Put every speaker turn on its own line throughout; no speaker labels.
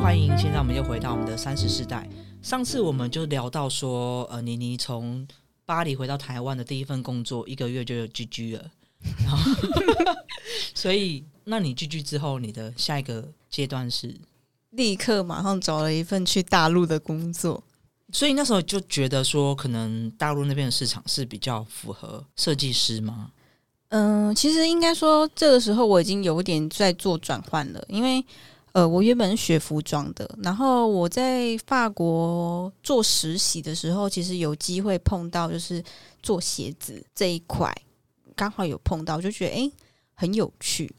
欢迎，现在我们又回到我们的三十世代。上次我们就聊到说，呃，妮妮从巴黎回到台湾的第一份工作，一个月就有 GG 了。然后，所以，那你 GG 之后，你的下一个阶段是？
立刻马上找了一份去大陆的工作。
所以那时候就觉得说，可能大陆那边的市场是比较符合设计师吗？
嗯，其实应该说，这个时候我已经有点在做转换了，因为呃，我原本是学服装的，然后我在法国做实习的时候，其实有机会碰到就是做鞋子这一块，刚好有碰到，就觉得诶很有趣。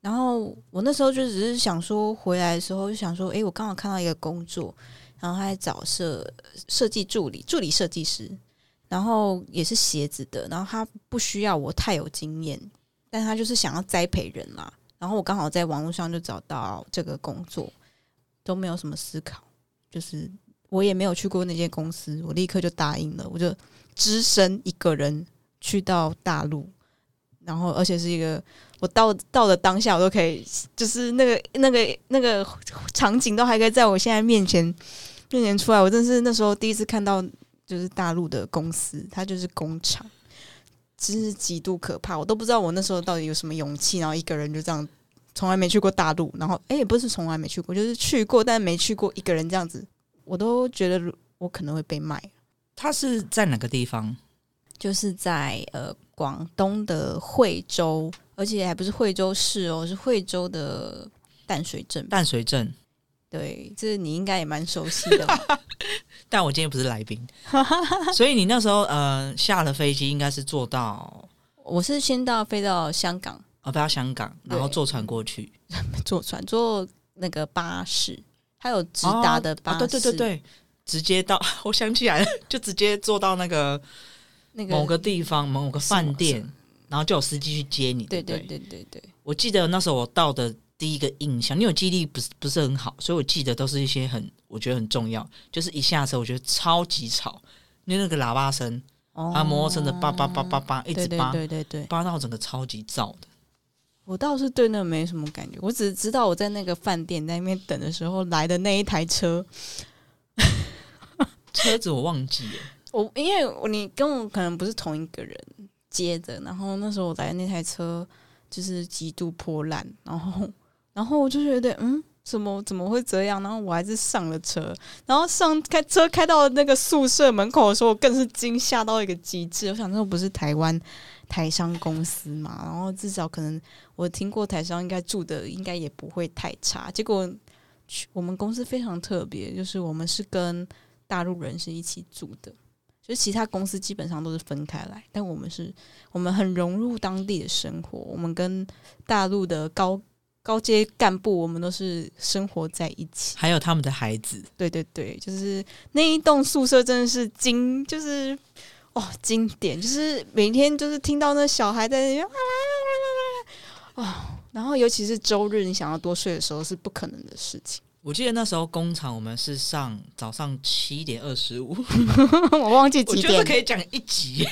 然后我那时候就只是想说，回来的时候就想说，诶，我刚好看到一个工作。然后他在找设设计助理、助理设计师，然后也是鞋子的。然后他不需要我太有经验，但他就是想要栽培人啦。然后我刚好在网络上就找到这个工作，都没有什么思考，就是我也没有去过那间公司，我立刻就答应了。我就只身一个人去到大陆，然后而且是一个我到到了当下，我都可以，就是那个那个那个场景都还可以在我现在面前。面前出来，我真是那时候第一次看到，就是大陆的公司，它就是工厂，真是极度可怕。我都不知道我那时候到底有什么勇气，然后一个人就这样，从来没去过大陆，然后哎，也不是从来没去过，就是去过，但没去过一个人这样子，我都觉得我可能会被卖。
他是在哪个地方？
就是在呃广东的惠州，而且还不是惠州市哦，是惠州的淡水镇。
淡水镇。
对，这你应该也蛮熟悉的。
但我今天不是来宾，所以你那时候呃下了飞机，应该是坐到
我是先到飞到香港，
哦，飞到香港，然后坐船过去，
坐船坐那个巴士，还有直达的巴士，
对对对对，直接到，我想起来了，就直接坐到那个那个某个地方某个饭店，然后就有司机去接你。对对
对对对，
我记得那时候我到的。第一个印象，因为我记忆力不是不是很好，所以我记得都是一些很我觉得很重要。就是一下车，我觉得超级吵，因为那个喇叭声，啊，摩托车的叭叭叭叭叭，一直叭，
对对对，
叭到整个超级燥的。
我倒是对那没什么感觉，我只是知道我在那个饭店在那边等的时候来的那一台车，
车子我忘记了。
我因为你跟我可能不是同一个人接的，然后那时候我来的那台车就是极度破烂，然后。然后我就觉得，嗯，怎么怎么会这样？然后我还是上了车，然后上开车开到那个宿舍门口的时候，我更是惊吓到一个极致。我想，这不是台湾台商公司嘛？然后至少可能我听过台商应该住的应该也不会太差。结果我们公司非常特别，就是我们是跟大陆人是一起住的，就其他公司基本上都是分开来，但我们是我们很融入当地的生活，我们跟大陆的高。高阶干部，我们都是生活在一起，
还有他们的孩子。
对对对，就是那一栋宿舍真的是经，就是哦经典，就是每天就是听到那小孩在那边啊，然后尤其是周日，你想要多睡的时候是不可能的事情。
我记得那时候工厂我们是上早上七点二十五，
我忘记几点，
可以讲一集。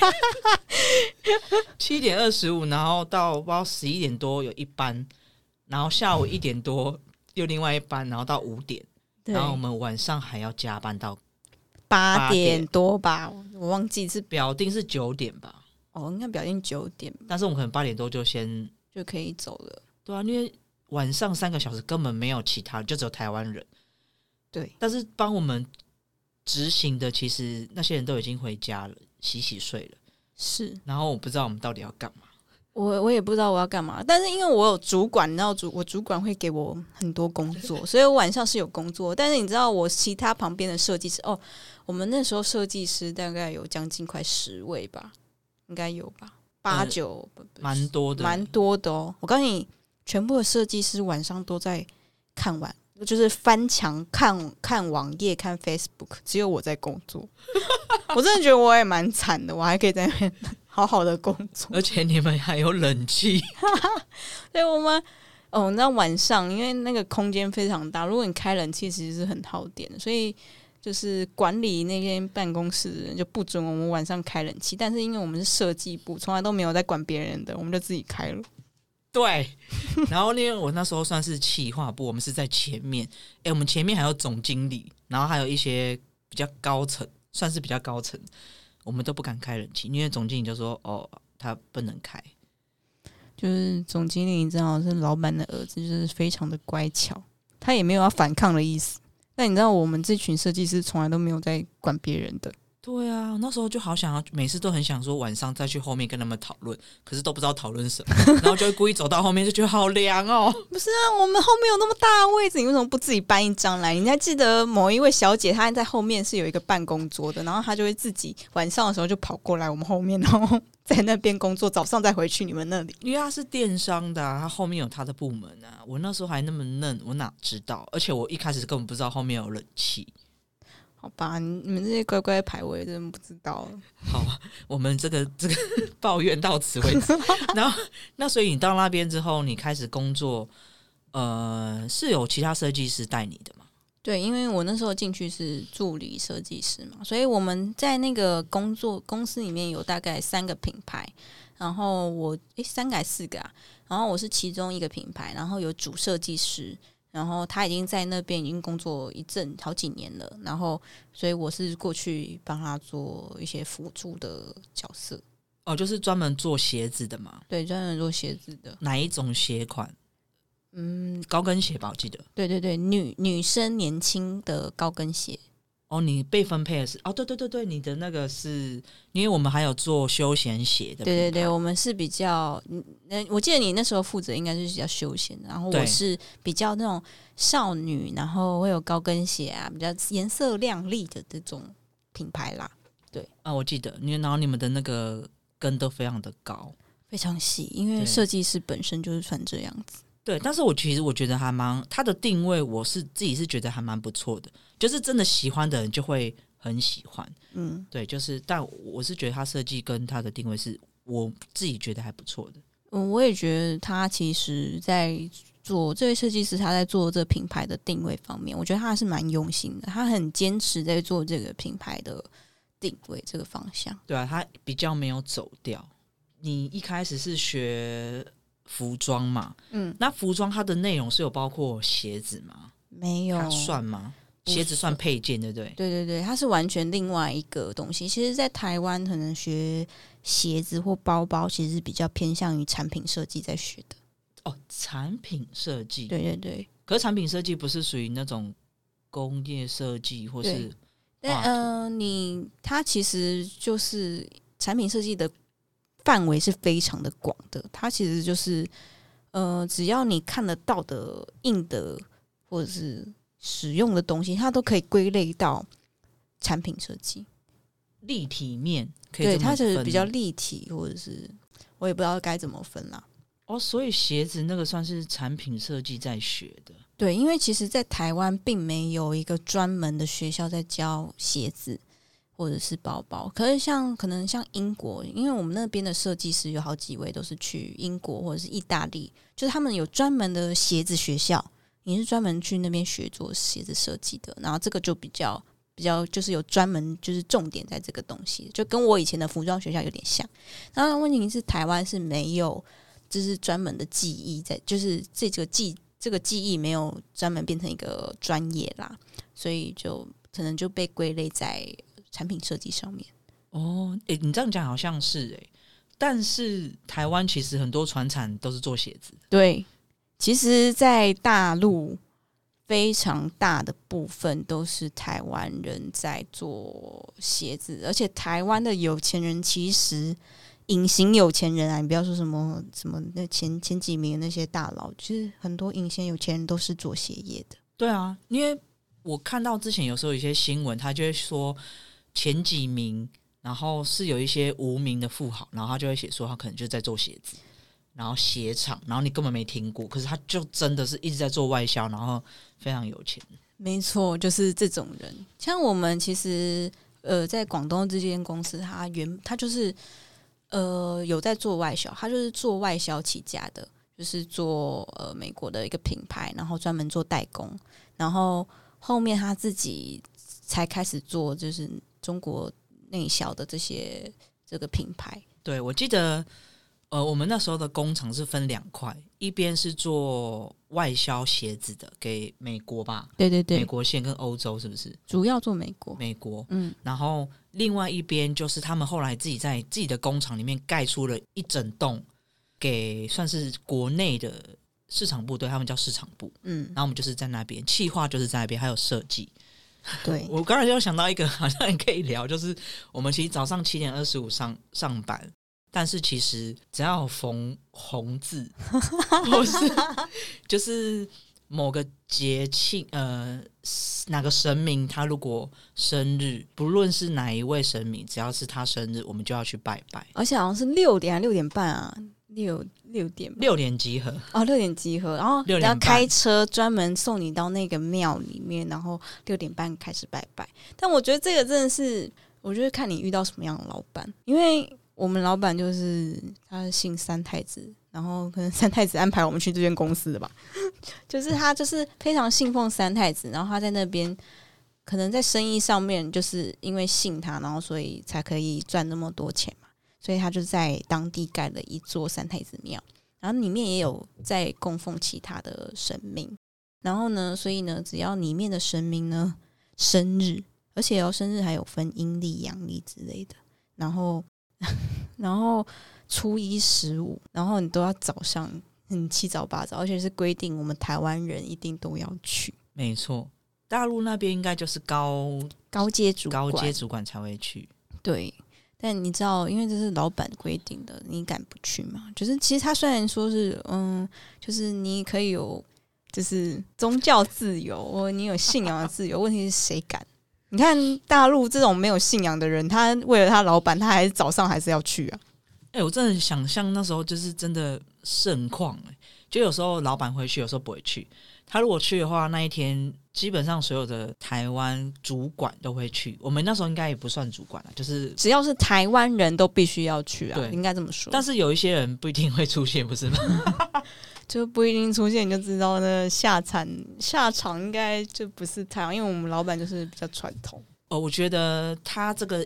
七点二十五，然后到不知道十一点多有一班。然后下午一点多又另外一班，然后到五点，然后我们晚上还要加班到
八点多吧，我忘记是
表定是九点吧？
哦，应该表定九点，
但是我们可能八点多就先
就可以走了。
对啊，因为晚上三个小时根本没有其他，就只有台湾人。
对，
但是帮我们执行的，其实那些人都已经回家了，洗洗睡了。
是，
然后我不知道我们到底要干嘛。
我我也不知道我要干嘛，但是因为我有主管，然后主我主管会给我很多工作，所以我晚上是有工作。但是你知道我其他旁边的设计师哦，我们那时候设计师大概有将近快十位吧，应该有吧，八九
蛮多的，
蛮多的哦。我告诉你，全部的设计师晚上都在看完，就是翻墙看看网页看 Facebook，只有我在工作。我真的觉得我也蛮惨的，我还可以在那边。好好的工作，
而且你们还有冷气。
对，我们哦，那晚上因为那个空间非常大，如果你开冷气，其实是很耗电的。所以就是管理那间办公室的人就不准我们晚上开冷气。但是因为我们是设计部，从来都没有在管别人的，我们就自己开了。
对，然后因为我那时候算是企划部，我们是在前面，哎，我们前面还有总经理，然后还有一些比较高层，算是比较高层，我们都不敢开冷气，因为总经理就说哦，他不能开。
就是总经理正好是老板的儿子，就是非常的乖巧，他也没有要反抗的意思。那你知道，我们这群设计师从来都没有在管别人的。
对啊，那时候就好想要，每次都很想说晚上再去后面跟他们讨论，可是都不知道讨论什么，然后就会故意走到后面，就觉得好凉哦。
不是啊，我们后面有那么大的位置，你为什么不自己搬一张来？你还记得某一位小姐，她在后面是有一个办公桌的，然后她就会自己晚上的时候就跑过来我们后面，然后在那边工作，早上再回去你们那里。
因为她是电商的，她后面有她的部门啊。我那时候还那么嫩，我哪知道？而且我一开始根本不知道后面有冷气。
好吧，你们这些乖乖牌，我也真的不知道。
好，我们这个这个 抱怨到此为止。然后，那所以你到那边之后，你开始工作，呃，是有其他设计师带你的吗？
对，因为我那时候进去是助理设计师嘛，所以我们在那个工作公司里面有大概三个品牌，然后我诶三个还是四个啊？然后我是其中一个品牌，然后有主设计师。然后他已经在那边已经工作一阵好几年了，然后所以我是过去帮他做一些辅助的角色。
哦，就是专门做鞋子的嘛？
对，专门做鞋子的。
哪一种鞋款？嗯，高跟鞋吧，我记得。
对对对，女女生年轻的高跟鞋。
哦，你被分配的是哦，对对对对，你的那个是因为我们还有做休闲鞋的，
对对对，我们是比较，嗯，我记得你那时候负责应该是比较休闲，然后我是比较那种少女，然后会有高跟鞋啊，比较颜色亮丽的这种品牌啦。对
啊，我记得，因为然后你们的那个跟都非常的高，
非常细，因为设计师本身就是穿这样子。
对，但是我其实我觉得还蛮，它的定位我是自己是觉得还蛮不错的，就是真的喜欢的人就会很喜欢，嗯，对，就是，但我是觉得它设计跟它的定位是我自己觉得还不错的。
嗯，我也觉得他其实在做这位设计师他在做这品牌的定位方面，我觉得他是蛮用心的，他很坚持在做这个品牌的定位这个方向。
对啊，他比较没有走掉。你一开始是学。服装嘛，嗯，那服装它的内容是有包括鞋子吗？
没有，
算吗？鞋子算配件，对不对？
对对对，它是完全另外一个东西。其实，在台湾可能学鞋子或包包，其实比较偏向于产品设计在学的。
哦，产品设计，
对对对。
可是产品设计不是属于那种工业设计，或是？
嗯，你它其实就是产品设计的。范围是非常的广的，它其实就是，呃，只要你看得到的硬的或者是使用的东西，它都可以归类到产品设计。
立体面，
对，它是比较立体，或者是我也不知道该怎么分啦。
哦，所以鞋子那个算是产品设计在学的。
对，因为其实，在台湾并没有一个专门的学校在教鞋子。或者是包包，可是像可能像英国，因为我们那边的设计师有好几位都是去英国或者是意大利，就是他们有专门的鞋子学校，你是专门去那边学做鞋子设计的，然后这个就比较比较就是有专门就是重点在这个东西，就跟我以前的服装学校有点像。然后问题是台湾是没有就是专门的技艺在，就是这个技这个技艺没有专门变成一个专业啦，所以就可能就被归类在。产品设计上面
哦，诶，你这样讲好像是诶，但是台湾其实很多船厂都是做鞋子。
对，其实，在大陆非常大的部分都是台湾人在做鞋子，而且台湾的有钱人其实隐形有钱人啊，你不要说什么什么那前前几名那些大佬，其实很多隐形有钱人都是做鞋业的。
对啊，因为我看到之前有时候有一些新闻，他就会说。前几名，然后是有一些无名的富豪，然后他就会写说他可能就在做鞋子，然后鞋厂，然后你根本没听过，可是他就真的是一直在做外销，然后非常有钱。
没错，就是这种人。像我们其实呃，在广东这间公司，他原他就是呃有在做外销，他就是做外销起家的，就是做呃美国的一个品牌，然后专门做代工，然后后面他自己才开始做就是。中国内销的这些这个品牌，
对我记得，呃，我们那时候的工厂是分两块，一边是做外销鞋子的，给美国吧，
对对对美，
国线跟欧洲是不是？
主要做美国。
美国，
嗯，
然后另外一边就是他们后来自己在自己的工厂里面盖出了一整栋，给算是国内的市场部对他们叫市场部，
嗯，
然后我们就是在那边，企划就是在那边，还有设计。
对，
我刚才就想到一个，好像也可以聊，就是我们其实早上七点二十五上上班，但是其实只要有缝红字，或是就是某个节庆，呃，哪个神明他如果生日，不论是哪一位神明，只要是他生日，我们就要去拜拜，
而且好像是六点还六点半啊，六六点吧
六点集合。
哦，六点集合，然后
六点半
要开车专门送你到那个庙里面，然后六点半开始拜拜。但我觉得这个真的是，我觉得看你遇到什么样的老板，因为我们老板就是他姓三太子，然后可能三太子安排我们去这间公司的吧，就是他就是非常信奉三太子，然后他在那边。可能在生意上面，就是因为信他，然后所以才可以赚那么多钱嘛。所以他就在当地盖了一座三太子庙。然后里面也有在供奉其他的神明，然后呢，所以呢，只要里面的神明呢生日，而且哦，生日还有分阴历、阳历之类的，然后 然后初一十五，然后你都要早上很七早八早，而且是规定我们台湾人一定都要去，
没错，大陆那边应该就是高
高阶主
高阶主管才会去。
对，但你知道，因为这是老板规定的，你敢不去吗？就是其实他虽然说是，嗯，就是你可以有，就是宗教自由，或你有信仰的自由，问题是谁敢？你看大陆这种没有信仰的人，他为了他老板，他还是早上还是要去啊。
哎、我真的想象那时候就是真的盛况哎、就有时候老板会去，有时候不会去。他如果去的话，那一天基本上所有的台湾主管都会去。我们那时候应该也不算主管了，就是，
只要是台湾人都必须要去啊，
对
应该这么说。
但是有一些人不一定会出现，不是吗？
就不一定出现，你就知道那下场下场应该就不是太好，因为我们老板就是比较传统。
哦，我觉得他这个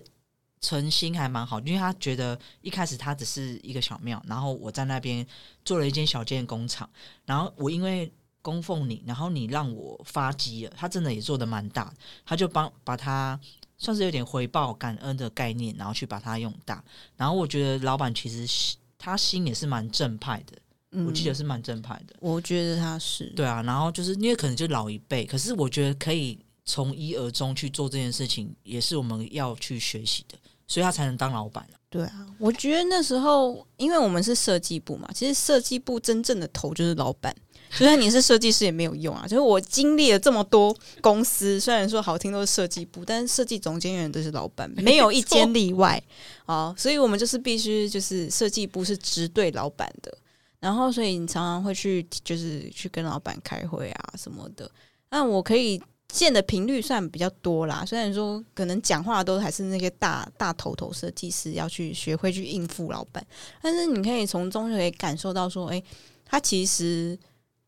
诚心还蛮好，因为他觉得一开始他只是一个小庙，然后我在那边做了一间小件工厂，然后我因为供奉你，然后你让我发迹了，他真的也做的蛮大的，他就帮把它算是有点回报感恩的概念，然后去把它用大，然后我觉得老板其实心他心也是蛮正派的，
嗯，
我记得是蛮正派的，
我觉得他是。
对啊，然后就是因为可能就老一辈，可是我觉得可以从一而终去做这件事情，也是我们要去学习的，所以他才能当老板、啊、
对啊，我觉得那时候，因为我们是设计部嘛，其实设计部真正的头就是老板。就算你是设计师也没有用啊！就是我经历了这么多公司，虽然说好听都是设计部，但是设计总监永远都是老板，没有一间例外啊！所以我们就是必须就是设计部是直对老板的，然后所以你常常会去就是去跟老板开会啊什么的。那我可以见的频率算比较多啦，虽然说可能讲话都还是那些大大头头设计师要去学会去应付老板，但是你可以从中就可以感受到说，诶，他其实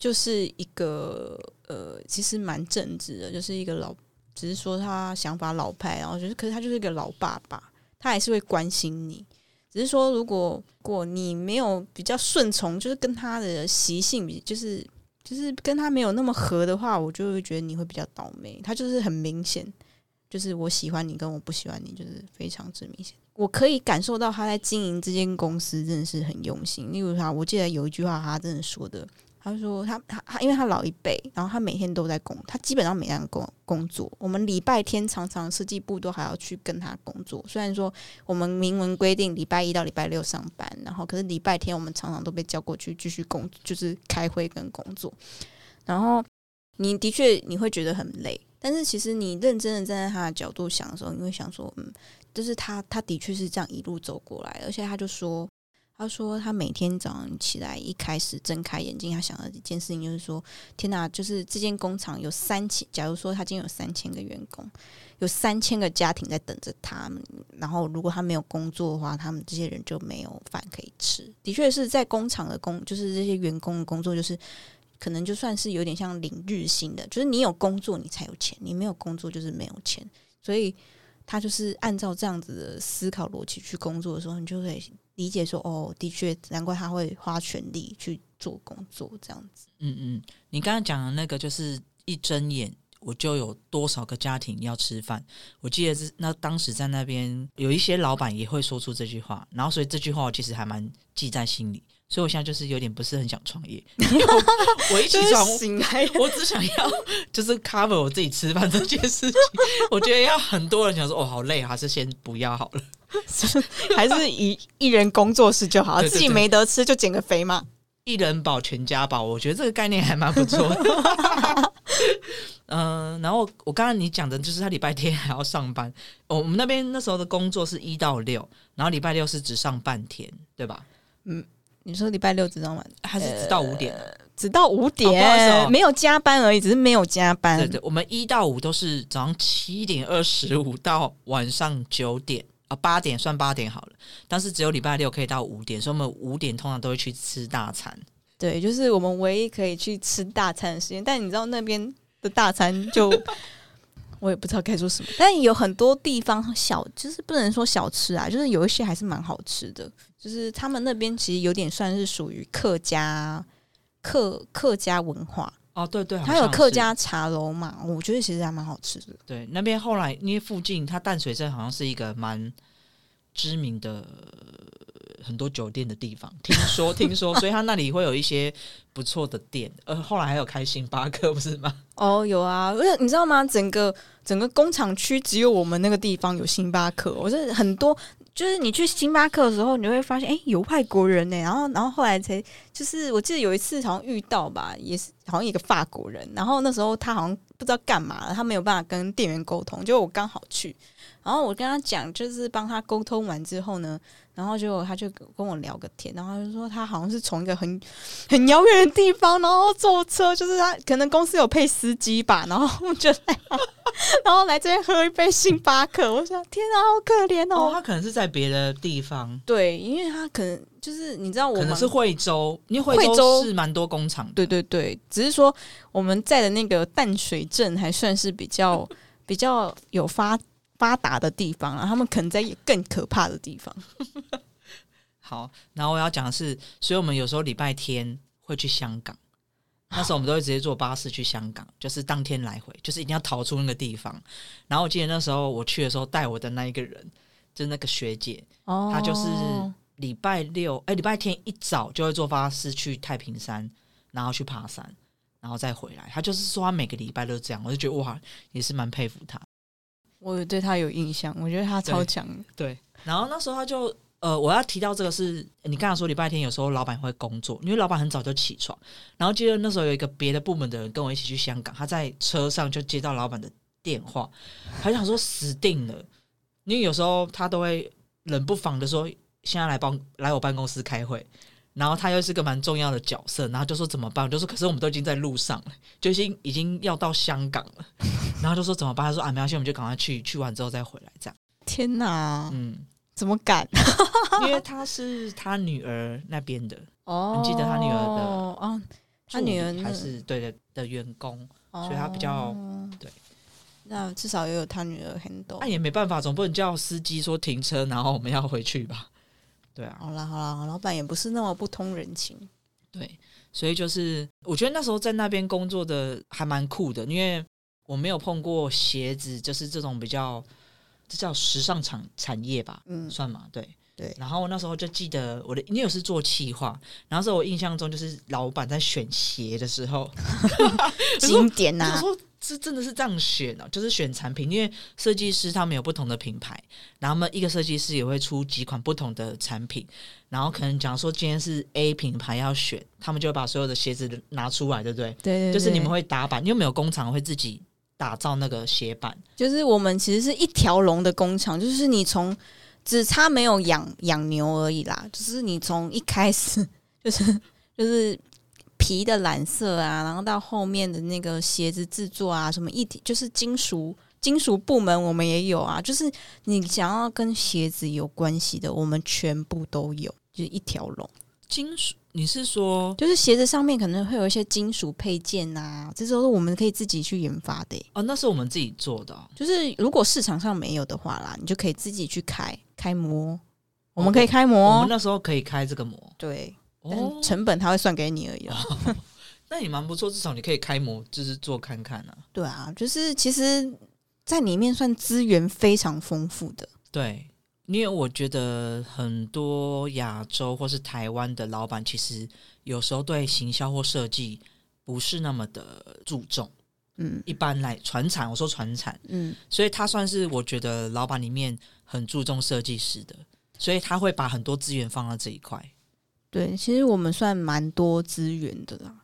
就是一个呃，其实蛮正直的，就是一个老，只是说他想法老派，然后就是，可是他就是一个老爸爸，他还是会关心你。只是说，如果果你没有比较顺从，就是跟他的习性比，就是就是跟他没有那么合的话，我就会觉得你会比较倒霉。他就是很明显，就是我喜欢你跟我不喜欢你，就是非常之明显。我可以感受到他在经营这间公司真的是很用心。例如他，我记得有一句话，他真的说的，他说他他他，因为他老一辈，然后他每天都在工，他基本上每天工工作。我们礼拜天常常设计部都还要去跟他工作，虽然说我们明文规定礼拜一到礼拜六上班，然后可是礼拜天我们常常都被叫过去继续工，就是开会跟工作。然后你的确你会觉得很累，但是其实你认真的站在他的角度想的时候，你会想说，嗯，就是他他的确是这样一路走过来，而且他就说。他说：“他每天早上起来，一开始睁开眼睛，他想的一件事情就是说：天哪！就是这间工厂有三千，假如说他今天有三千个员工，有三千个家庭在等着他们。然后，如果他没有工作的话，他们这些人就没有饭可以吃。的确是在工厂的工，就是这些员工的工作，就是可能就算是有点像领日薪的，就是你有工作你才有钱，你没有工作就是没有钱。所以他就是按照这样子的思考逻辑去工作的时候，你就会理解说，哦，的确，难怪他会花全力去做工作这样子。
嗯嗯，你刚刚讲的那个就是一睁眼。我就有多少个家庭要吃饭？我记得是那当时在那边有一些老板也会说出这句话，然后所以这句话我其实还蛮记在心里。所以我现在就是有点不是很想创业。我一起床
醒来，
我只想要就是 cover 我自己吃饭这件事情。我觉得要很多人想说哦好累，还是先不要好了，
还是以一人工作室就好，自己没得吃就减个肥嘛。
一人保全家保，我觉得这个概念还蛮不错的。嗯，然后我刚刚你讲的就是他礼拜天还要上班。我们那边那时候的工作是一到六，然后礼拜六是只上半天，对吧？
嗯，你说礼拜六只上晚，
还是只到五点？
只到五点，没有加班而已，只是没有加班。
对对，我们一到五都是早上七点二十五到晚上九点啊，八点算八点好了。但是只有礼拜六可以到五点，所以我们五点通常都会去吃大餐。
对，就是我们唯一可以去吃大餐的时间。但你知道那边？的大餐就 我也不知道该说什么，但有很多地方小，就是不能说小吃啊，就是有一些还是蛮好吃的。就是他们那边其实有点算是属于客家客客家文化
哦，对对，
它有客家茶楼嘛，我觉得其实还蛮好吃的。
对，那边后来因为附近它淡水镇好像是一个蛮知名的。很多酒店的地方，听说听说，所以他那里会有一些不错的店。呃，后来还有开星巴克，不是吗？
哦，有啊，而且你知道吗？整个整个工厂区只有我们那个地方有星巴克。我是很多，就是你去星巴克的时候，你会发现，哎，有外国人呢。然后，然后后来才就是，我记得有一次好像遇到吧，也是好像一个法国人。然后那时候他好像不知道干嘛，他没有办法跟店员沟通，就我刚好去，然后我跟他讲，就是帮他沟通完之后呢。然后就他就跟我聊个天，然后就说他好像是从一个很很遥远的地方，然后坐车，就是他可能公司有配司机吧，然后就 然后来这边喝一杯星巴克。我想天啊，好可怜哦！
他可能是在别的地方，
对，因为他可能就是你知道，我
可能是惠州，因为惠州是蛮多工厂，
对对对，只是说我们在的那个淡水镇还算是比较比较有发。发达的地方啊，他们可能在更可怕的地方。
好，然后我要讲的是，所以我们有时候礼拜天会去香港，那时候我们都会直接坐巴士去香港，就是当天来回，就是一定要逃出那个地方。然后我记得那时候我去的时候，带我的那一个人就是那个学姐，哦，她就是礼拜六哎，礼拜天一早就会坐巴士去太平山，然后去爬山，然后再回来。她就是说，她每个礼拜都这样，我就觉得哇，也是蛮佩服她。
我对他有印象，我觉得他超强。
对，然后那时候他就呃，我要提到这个是，你刚才说礼拜天有时候老板会工作，因为老板很早就起床。然后记得那时候有一个别的部门的人跟我一起去香港，他在车上就接到老板的电话，他想说死定了，因为有时候他都会冷不防的说，现在来帮来我办公室开会。然后他又是个蛮重要的角色，然后就说怎么办？就说可是我们都已经在路上了，就已经已经要到香港了。然后就说怎么办？他说啊，没关系，我们就赶快去，去完之后再回来。这样。
天哪，嗯，怎么敢？
因为他是他女儿那边的哦，你记得他女儿的哦，
他女儿
还是对的的员工，所以他比较对。
那至少也有他女儿很多。
那也没办法，总不能叫司机说停车，然后我们要回去吧。对啊，
好啦好啦，老板也不是那么不通人情。
对，所以就是我觉得那时候在那边工作的还蛮酷的，因为我没有碰过鞋子，就是这种比较这叫时尚产产业吧，嗯，算嘛，对
对。
然后那时候就记得我的，因为我是做企划，然后是我印象中就是老板在选鞋的时候，
经典呐。
说是真的是这样选哦，就是选产品，因为设计师他们有不同的品牌，然后他们一个设计师也会出几款不同的产品，然后可能讲说今天是 A 品牌要选，他们就会把所有的鞋子拿出来，对不对？
对，
就是你们会打板，因为没有工厂会自己打造那个鞋板，
就是我们其实是一条龙的工厂，就是你从只差没有养养牛而已啦，就是你从一开始就是 就是。皮的染色啊，然后到后面的那个鞋子制作啊，什么一体就是金属金属部门我们也有啊，就是你想要跟鞋子有关系的，我们全部都有，就是一条龙。
金属，你是说
就是鞋子上面可能会有一些金属配件啊，这都是我们可以自己去研发的。
哦，那是我们自己做的。
就是如果市场上没有的话啦，你就可以自己去开开模。我们可以开模我
们，那时候可以开这个模
对，但成本他会算给你而已啊。
那也蛮不错，至少你可以开模，就是做看看啊。
对啊，就是其实，在里面算资源非常丰富的。
对，因为我觉得很多亚洲或是台湾的老板，其实有时候对行销或设计不是那么的注重。
嗯
一般来传产，我说传产，
嗯，
所以他算是我觉得老板里面很注重设计师的，所以他会把很多资源放到这一块。
对，其实我们算蛮多资源的啦。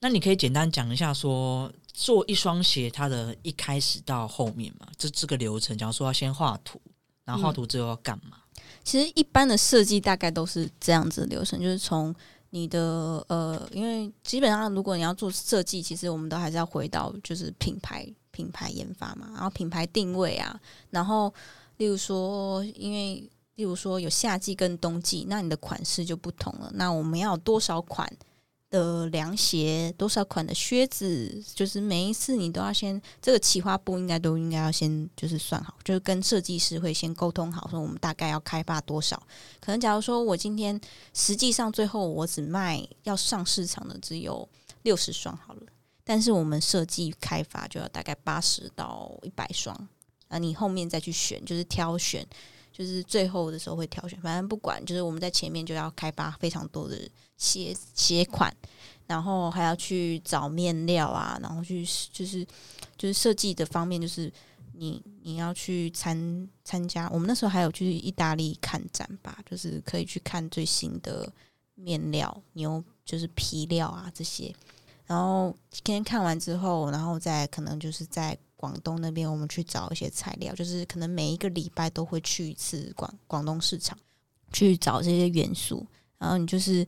那你可以简单讲一下说做一双鞋，它的一开始到后面嘛，这这个流程，假如说要先画图，然后画图之后要干嘛？
其实一般的设计大概都是这样子的流程，就是从你的呃，因为基本上如果你要做设计，其实我们都还是要回到就是品牌品牌研发嘛，然后品牌定位啊，然后例如说，因为例如说有夏季跟冬季，那你的款式就不同了。那我们要有多少款的凉鞋，多少款的靴子，就是每一次你都要先这个企划部应该都应该要先就是算好，就是跟设计师会先沟通好，说我们大概要开发多少。可能假如说我今天实际上最后我只卖要上市场的只有六十双好了，但是我们设计开发就要大概八十到一百双，啊，你后面再去选，就是挑选。就是最后的时候会挑选，反正不管，就是我们在前面就要开发非常多的鞋鞋款，然后还要去找面料啊，然后去就是就是设计的方面，就是你你要去参参加，我们那时候还有去意大利看展吧，就是可以去看最新的面料牛就是皮料啊这些，然后今天看完之后，然后再可能就是在广东那边，我们去找一些材料，就是可能每一个礼拜都会去一次广广东市场去找这些元素，然后你就是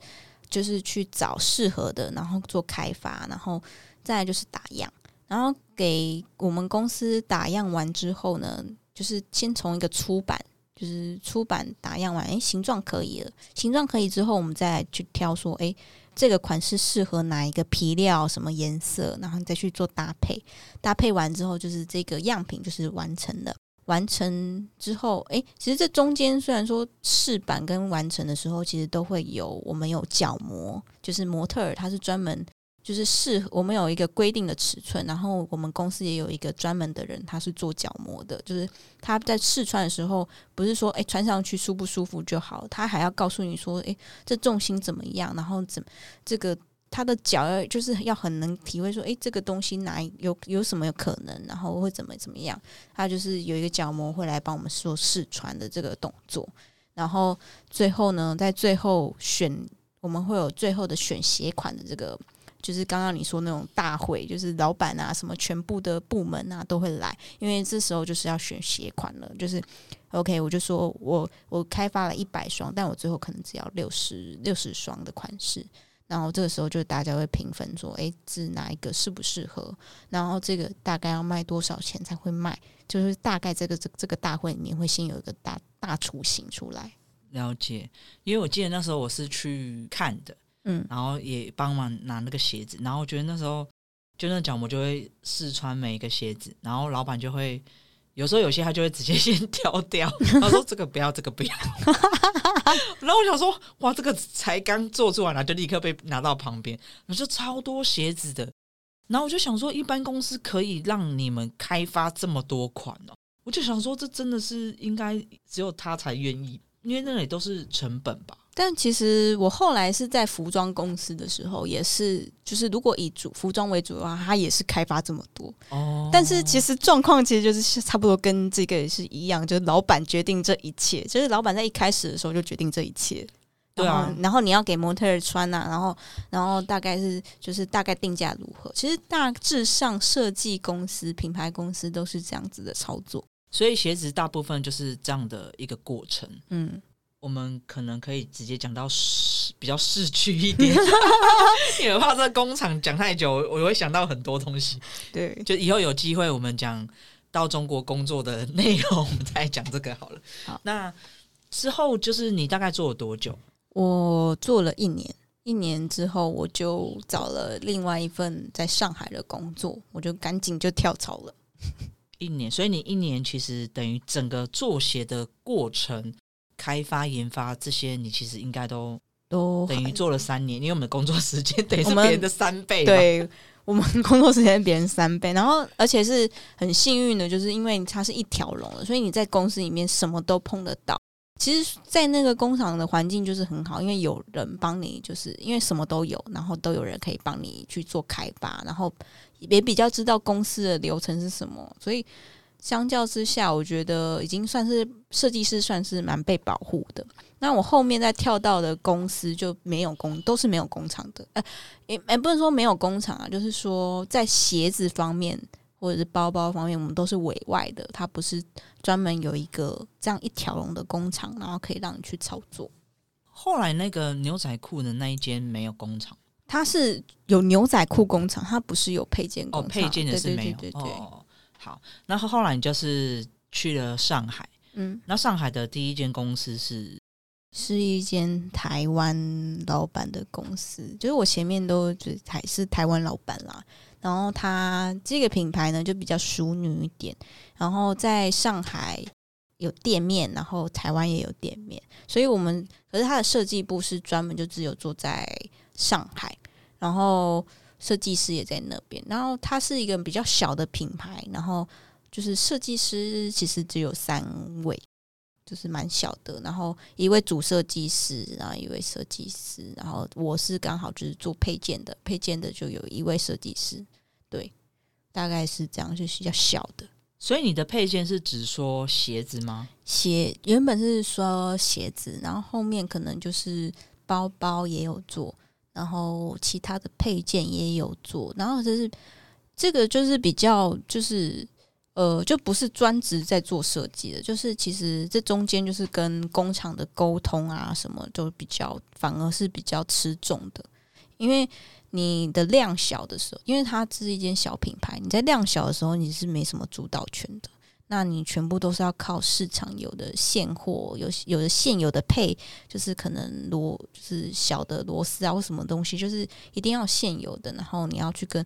就是去找适合的，然后做开发，然后再来就是打样，然后给我们公司打样完之后呢，就是先从一个出版。就是出版打样完，诶，形状可以了，形状可以之后，我们再来去挑说，诶，这个款式适合哪一个皮料、什么颜色，然后再去做搭配。搭配完之后，就是这个样品就是完成了。完成之后，诶，其实这中间虽然说试版跟完成的时候，其实都会有我们有角模，就是模特儿他是专门就是试我们有一个规定的尺寸，然后我们公司也有一个专门的人，他是做角模的，就是他在试穿的时候，不是说诶穿上去舒不舒服就好，他还要告诉你说，诶这重心怎么样，然后怎这个。他的脚要就是要很能体会说，诶，这个东西哪有有什么有可能，然后会怎么怎么样？他就是有一个角模会来帮我们做试穿的这个动作，然后最后呢，在最后选我们会有最后的选鞋款的这个，就是刚刚你说那种大会，就是老板啊，什么全部的部门啊都会来，因为这时候就是要选鞋款了，就是 OK，我就说我我开发了一百双，但我最后可能只要六十六十双的款式。然后这个时候就大家会评分说，诶，是哪一个适不适合？然后这个大概要卖多少钱才会卖？就是大概这个这这个大会里面会先有一个大大雏形出来。
了解，因为我记得那时候我是去看的，
嗯
然后也帮忙拿那个鞋子，然后我觉得那时候就那角膜就会试穿每一个鞋子，然后老板就会有时候有些他就会直接先挑掉，他说这个不要，这个不要，然后我想说哇，这个才刚做出来呢，就立刻被拿到旁边，我就超多鞋子的，然后我就想说，一般公司可以让你们开发这么多款哦，我就想说这真的是应该只有他才愿意，因为那里都是成本吧。
但其实我后来是在服装公司的时候，也是就是如果以主服装为主的话，它也是开发这么多。
哦
但是其实状况其实就是差不多跟这个也是一样，就是老板决定这一切，就是老板在一开始的时候就决定这一切。
对啊
然后你要给模特儿穿呐、然后然后大概是就是大概定价如何？其实大致上设计公司、品牌公司都是这样子的操作。
所以鞋子大部分就是这样的一个过程。
嗯，
我们可能可以直接讲到市比较市区一点，因为我怕这工厂讲太久，我会想到很多东西。
对，
就以后有机会我们讲到中国工作的内容，我们再讲这个好了。
好
那之后就是你大概做了多久？
我做了一年，一年之后我就找了另外一份在上海的工作，我就赶紧就跳槽了。
一年，所以你一年其实等于整个做鞋的过程开发、研发这些，你其实应该都
都
等于做了三年，因为我们的工作时间 等于是别人的三倍。，
对我们工作时间别人三倍，然后而且是很幸运的，就是因为它是一条龙的，所以你在公司里面什么都碰得到。其实，在那个工厂的环境就是很好，因为有人帮你，就是因为什么都有，然后都有人可以帮你去做开发，然后也比较知道公司的流程是什么，所以相较之下，我觉得已经算是设计师算是蛮被保护的。那我后面再跳到的公司就没有工，都是没有工厂的，呃，也也不能说没有工厂啊，就是说在鞋子方面或者是包包方面，我们都是委外的，它不是专门有一个这样一条龙的工厂，然后可以让你去操作。
后来那个牛仔裤的那一间没有工厂
它是有牛仔裤工厂，它不是有配件
哦，
工厂。
配件的是没有
对对对，
哦。好，然后后来你就是去了上海，
嗯，
那上海的第一间公司是
是一间台湾老板的公司，就是我前面都只还是台湾老板啦。然后他这个品牌呢就比较淑女一点，然后在上海有店面，然后台湾也有店面，所以我们可是它的设计部是专门就只有做在上海，然后设计师也在那边，然后它是一个比较小的品牌，然后就是设计师其实只有三位，就是蛮小的，然后一位主设计师，然后一位设计师，然后我是刚好就是做配件的，配件的就有一位设计师，对，大概是这样，就是比较小的。
所以你的配件是指说鞋子吗？
鞋原本是说鞋子，然后后面可能就是包包也有做，然后其他的配件也有做，然后就是这个就是比较就是呃，就不是专职在做设计的，就是其实这中间就是跟工厂的沟通啊什么都比较，反而是比较吃重的，因为。你的量小的时候，因为它是一间小品牌，你在量小的时候你是没什么主导权的。那你全部都是要靠市场有的现货，有有的现有的配，就是可能螺就是小的螺丝啊或什么东西，就是一定要现有的，然后你要去跟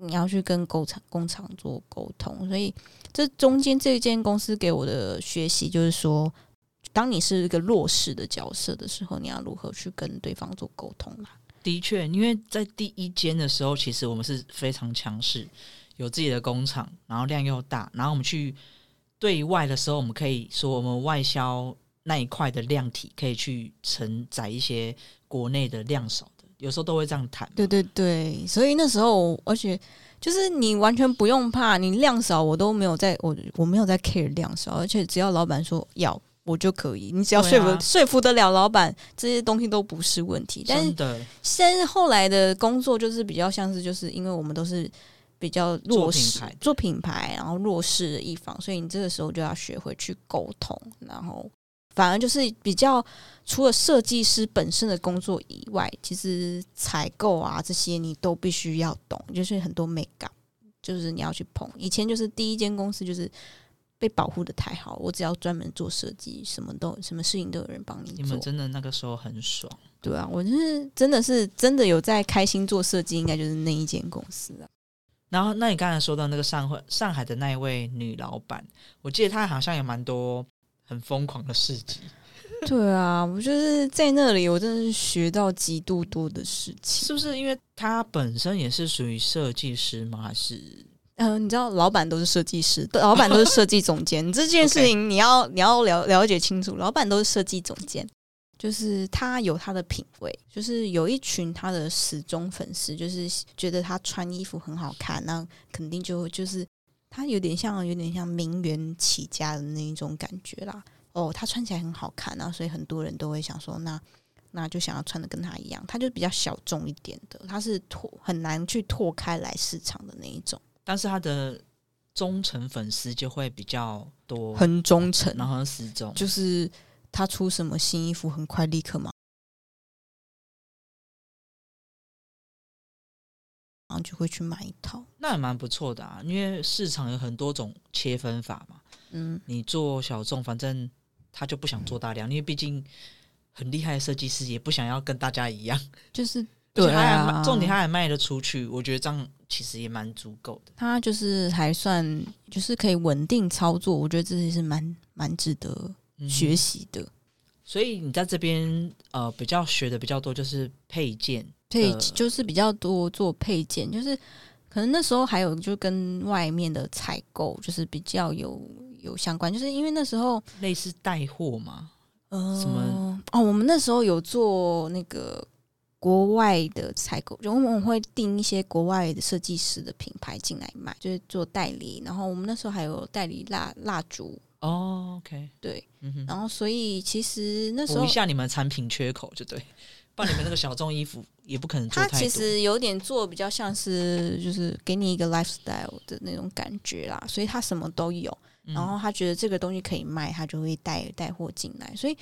你要去跟工厂工厂做沟通，所以这中间这一间公司给我的学习就是说，当你是一个弱势的角色的时候，你要如何去跟对方做沟通啦？
的确，因为在第一间的时候，其实我们是非常强势，有自己的工厂，然后量又大，然后我们去对外的时候，我们可以说我们外销那一块的量体可以去承载一些国内的量少的，有时候都会这样谈。
对对对，所以那时候，而且就是你完全不用怕，你量少我都没有在，我我没有在 care 量少，而且只要老板说要。我就可以，你只要说服、
啊
说服得了老板，这些东西都不是问题。但是
真的
但是后来的工作就是比较像是，就是因为我们都是比较弱势
做品牌
然后弱势的一方，所以你这个时候就要学会去沟通，然后反而就是比较除了设计师本身的工作以外，其实采购啊这些你都必须要懂，就是很多美感，就是你要去碰。以前就是第一间公司就是。被保护的太好，我只要专门做设计，什么都什么事情都有人帮你做
你们。真的那个时候很爽。
对啊，我就是真的是真的有在开心做设计，应该就是那一间公司啊。
然后，那你刚才说到那个上海上海的那一位女老板，我记得她好像有蛮多很疯狂的事迹，
对啊，我就是在那里，我真的是学到极度多的事情。
是不是？因为她本身也是属于设计师吗？还是
嗯、你知道，老板都是设计师，老板都是设计总监，这件事情你要你要了了解清楚，老板都是设计总监。就是他有他的品味，就是有一群他的死忠粉丝，就是觉得他穿衣服很好看，那肯定就就是他有点像有点像名媛起家的那一种感觉啦。哦，他穿起来很好看啊，所以很多人都会想说，那那就想要穿的跟他一样。他就比较小众一点的，他是拓很难去拓开来市场的那一种，
但是他的忠诚粉丝就会比较多，
很忠诚，
然后很死忠，
就是他出什么新衣服，很快立刻马，然后就会去买一套。
那也蛮不错的啊。因为市场有很多种切分法嘛，
嗯，
你做小众，反正他就不想做大量，因为毕竟很厉害的设计师也不想要跟大家一样，
就是对
他还卖
啊，
重点他还卖得出去，我觉得这样其实也蛮足够的。
他就是还算就是可以稳定操作，我觉得这也是蛮蛮值得
嗯
学习的。
所以你在这边呃比较学的比较多就是配件，
配
呃
就是比较多做配件，就是可能那时候还有就跟外面的采购就是比较有有相关，就是因为那时候
类似带货嘛。
呃
什么
哦，我们那时候有做那个国外的采购，就我们会订一些国外的设计师的品牌进来卖，就是做代理。然后我们那时候还有代理蜡蜡烛，
哦，OK，
对，
嗯，
然后所以其实那时候
补一下你们产品缺口就对，不然你们那个小众衣服也不可能做太多。
其实有点做比较像是就是给你一个 lifestyle 的那种感觉啦，所以他什么都有。
嗯
然后他觉得这个东西可以卖，他就会带带货进来。所以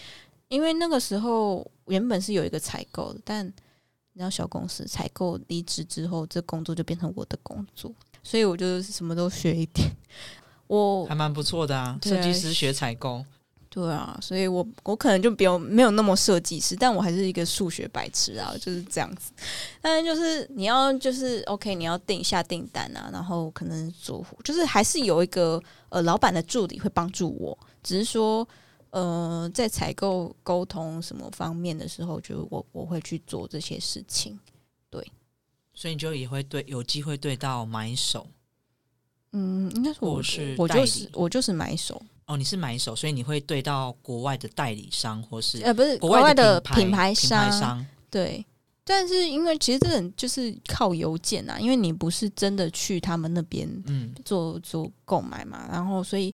因为那个时候原本是有一个采购的，但你知道小公司采购离职之后，这工作就变成我的工作，所以我就什么都学一点。我
还蛮不错的啊，设计师学采购，
对啊，所以我我可能就比较没有那么设计师，但我还是一个数学白痴啊，就是这样子。但是就是你要就是 OK，你要定下订单啊，然后可能做就是还是有一个呃老板的助理会帮助我，只是说呃在采购沟通什么方面的时候，就我我会去做这些事情。
对所以你就也会对有机会对到买手
嗯，应该是我
是
我就是我就是买手，
哦，你是买手，所以你会对到国外的代理商或是
呃，不是
国
国外
的
的品牌
品
商，
牌商
对，但是因为其实这种就是靠邮件啊，因为你不是真的去他们那边
嗯，
做做购买嘛，然后所以、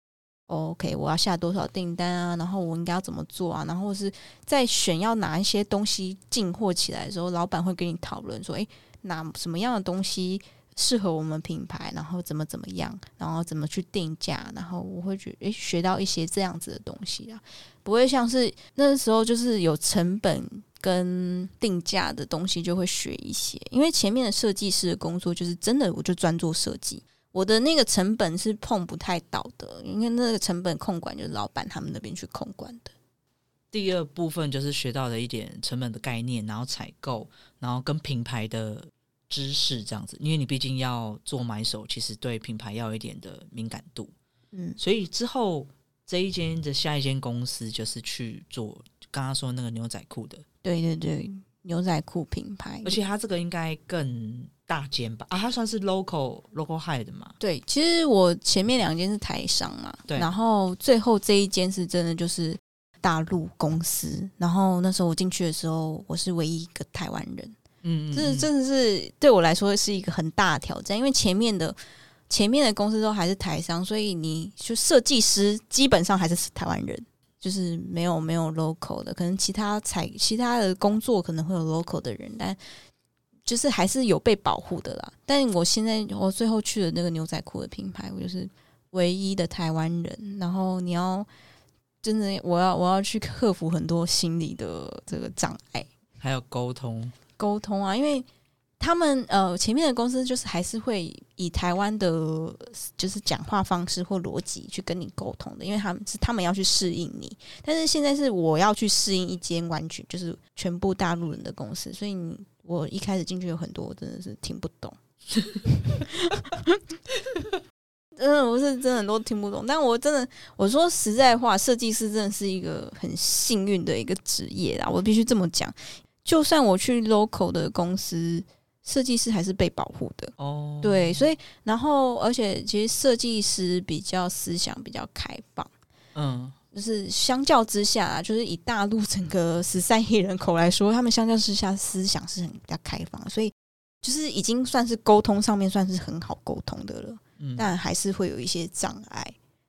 哦 OK 我要下多少订单啊，然后我应该要怎么做啊，然后是在选要哪一些东西进货起来的时候，老板会跟你讨论说，诶，拿什么样的东西适合我们品牌，然后怎么怎么样，然后怎么去定价，然后我会觉得诶，学到一些这样子的东西啊，不会像是那时候就是有成本跟定价的东西就会学一些，因为前面的设计师的工作就是真的我就专做设计，我的那个成本是碰不太到的，因为那个成本控管就是老板他们那边去控管的。
第二部分就是学到的一点成本的概念，然后采购，然后跟品牌的知识这样子，因为你毕竟要做买手，其实对品牌要有一点的敏感度，
嗯，
所以之后这一间的下一间公司就是去做刚刚说那个牛仔裤的，
对对对，牛仔裤品牌，
而且它这个应该更大间吧？啊，它算是 local local high 的嘛？
对，其实我前面两间是台商嘛，
对。
然后最后这一间是真的就是大陆公司，然后那时候我进去的时候，我是唯一一个台湾人，
嗯，
这
嗯
真的是对我来说是一个很大的挑战，因为前面的前面的公司都还是台商，所以你就设计师基本上还是台湾人，就是没有没有 local 的，可能其他采其他的工作可能会有 local 的人，但就是还是有被保护的啦。但我现在我最后去的那个牛仔裤的品牌，我就是唯一的台湾人，然后你要。真的，我要我要去克服很多心理的这个障碍，
还有沟通，
沟通啊，因为他们呃前面的公司就是还是会以台湾的，就是讲话方式或逻辑去跟你沟通的，因为他们是他们要去适应你，但是现在是我要去适应一间完全就是全部大陆人的公司，所以你我一开始进去有很多我真的是听不懂。真的，我是真的都听不懂，但我真的，我说实在话，设计师真的是一个很幸运的一个职业啦，我必须这么讲。就算我去 local 的公司，设计师还是被保护的。
哦，
对，所以然后而且其实设计师比较思想比较开放，
嗯，
就是相较之下啊，就是以大陆整个十三亿人口来说，他们相较之下思想是很比较开放，所以就是已经算是沟通上面算是很好沟通的了。
嗯，
但还是会有一些障碍。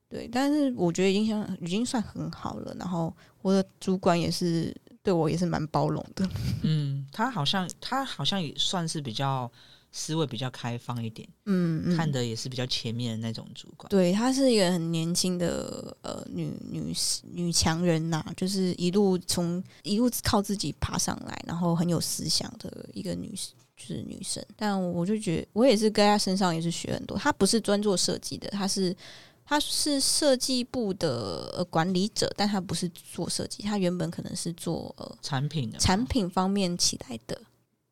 对，但是我觉得已经像已经算很好了。然后我的主管也是对我也是蛮包容的。
嗯，他好像他好像也算是比较思维比较开放一点，
嗯嗯，
看的也是比较前面的那种主管。
对，她是一个很年轻的呃女女女强人呐、就是一路从一路靠自己爬上来，然后很有思想的一个女就是女生。但我就觉得我也是跟她身上也是学很多。她不是专做设计的，她是她是设计部的、呃、管理者，但他不是做设计，他原本可能是做呃
产品的
产，品方面起来的。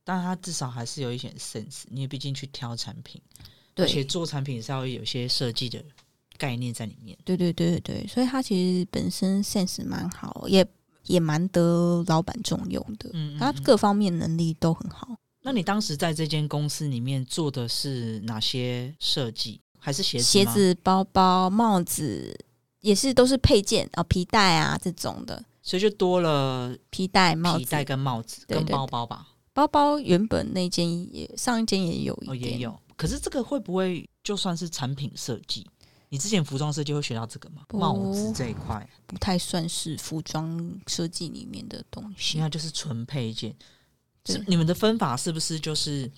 但他至少还是有一点 sense，因为毕竟去挑产品，而且做产品稍微有些设计的概念在里面。
对对对对对，所以他其实本身 sense 蛮好，也也蛮得老板重用的。
嗯，
他各方面能力都很好。
那你当时在这间公司里面做的是哪些设计？还是鞋子？
鞋子、包包、帽子，也是都是配件啊，皮带啊这种的。
所以就多了
皮带、帽子、
皮带跟帽子跟包包吧。
包包原本那间也上一间也有
哦，也有。可是这个会不会就算是产品设计？你之前服装设计会学到这个吗？帽子这一块
不太算是服装设计里面的东西，
应该就是纯配件。是你们的分法是不是就是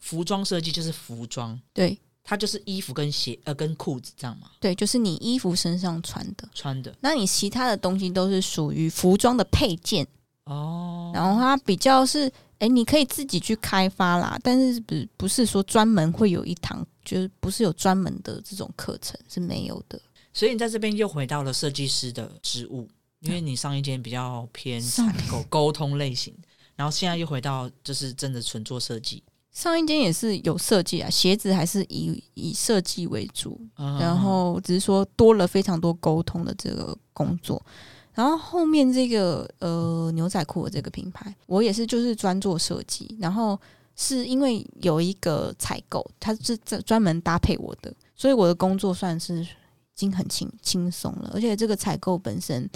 服装设计就是服装？
对，
它就是衣服跟鞋呃跟裤子这样吗？
对，就是你衣服身上穿的
穿的。
那你其他的东西都是属于服装的配件
哦。
然后它比较是，哎，你可以自己去开发啦，但是不不是说专门会有一堂，就是不是有专门的这种课程是没有的。
所以你在这边又回到了设计师的职务，因为你上一间比较偏采购沟通类型。然后现在又回到就是真的纯做设计，
上一间也是有设计啊，鞋子还是以以设计为主，然后只是说多了非常多沟通的这个工作。然后后面这个呃牛仔裤的这个品牌，我也是就是专做设计，然后是因为有一个采购，他是专专门搭配我的，所以我的工作算是已经很轻轻松了，而且这个采购本身。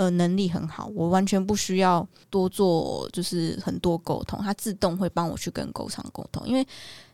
呃，能力很好，我完全不需要多做，就是很多沟通，它自动会帮我去跟工厂沟通。因为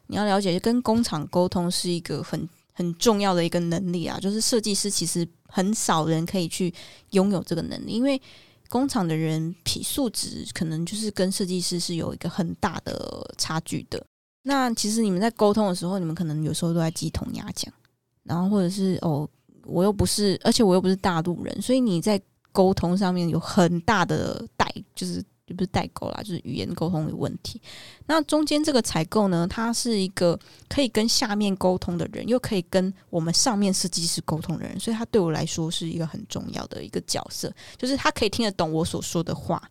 你要了解，跟工厂沟通是一个很很重要的一个能力啊，就是设计师其实很少人可以去拥有这个能力，因为工厂的人品素质可能就是跟设计师是有一个很大的差距的。那其实你们在沟通的时候，你们可能有时候都在鸡同鸭讲，然后或者是哦，我又不是，而且我又不是大陆人，所以你在。沟通上面有很大的代，就是也不是代沟啦，就是语言沟通的问题。那中间这个采购呢，他是一个可以跟下面沟通的人，又可以跟我们上面设计师沟通的人，所以他对我来说是一个很重要的一个角色，就是他可以听得懂我所说的话，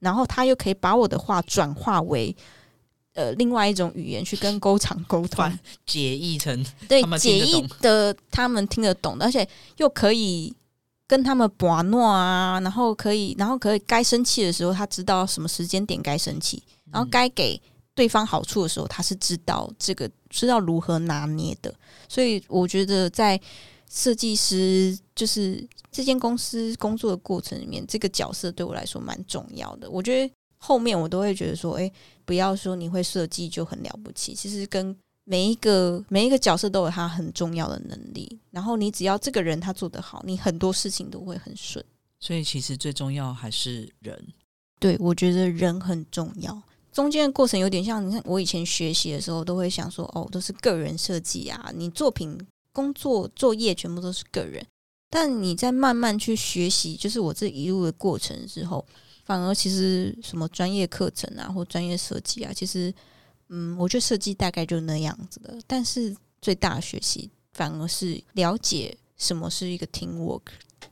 然后他又可以把我的话转化为呃另外一种语言去跟工厂沟通，
解译成
对解译的他们听得懂，而且又可以。跟他们把诺啊，然后可以，然后可以该生气的时候，他知道什么时间点该生气，然后该给对方好处的时候，他是知道这个知道如何拿捏的。所以我觉得在设计师就是这间公司工作的过程里面，这个角色对我来说蛮重要的。我觉得后面我都会觉得说，哎，不要说你会设计就很了不起，其实跟每一个每一个角色都有他很重要的能力，然后你只要这个人他做得好，你很多事情都会很顺。
所以其实最重要还是人。
对，我觉得人很重要。中间的过程有点像，你看我以前学习的时候，都会想说，哦，都是个人设计啊，你作品、工作、作业全部都是个人。但你在慢慢去学习，就是我这一路的过程之后，反而其实什么专业课程啊，或专业设计啊，其实。嗯，我觉得设计大概就那样子的，但是最大的学习反而是了解什么是一个 team work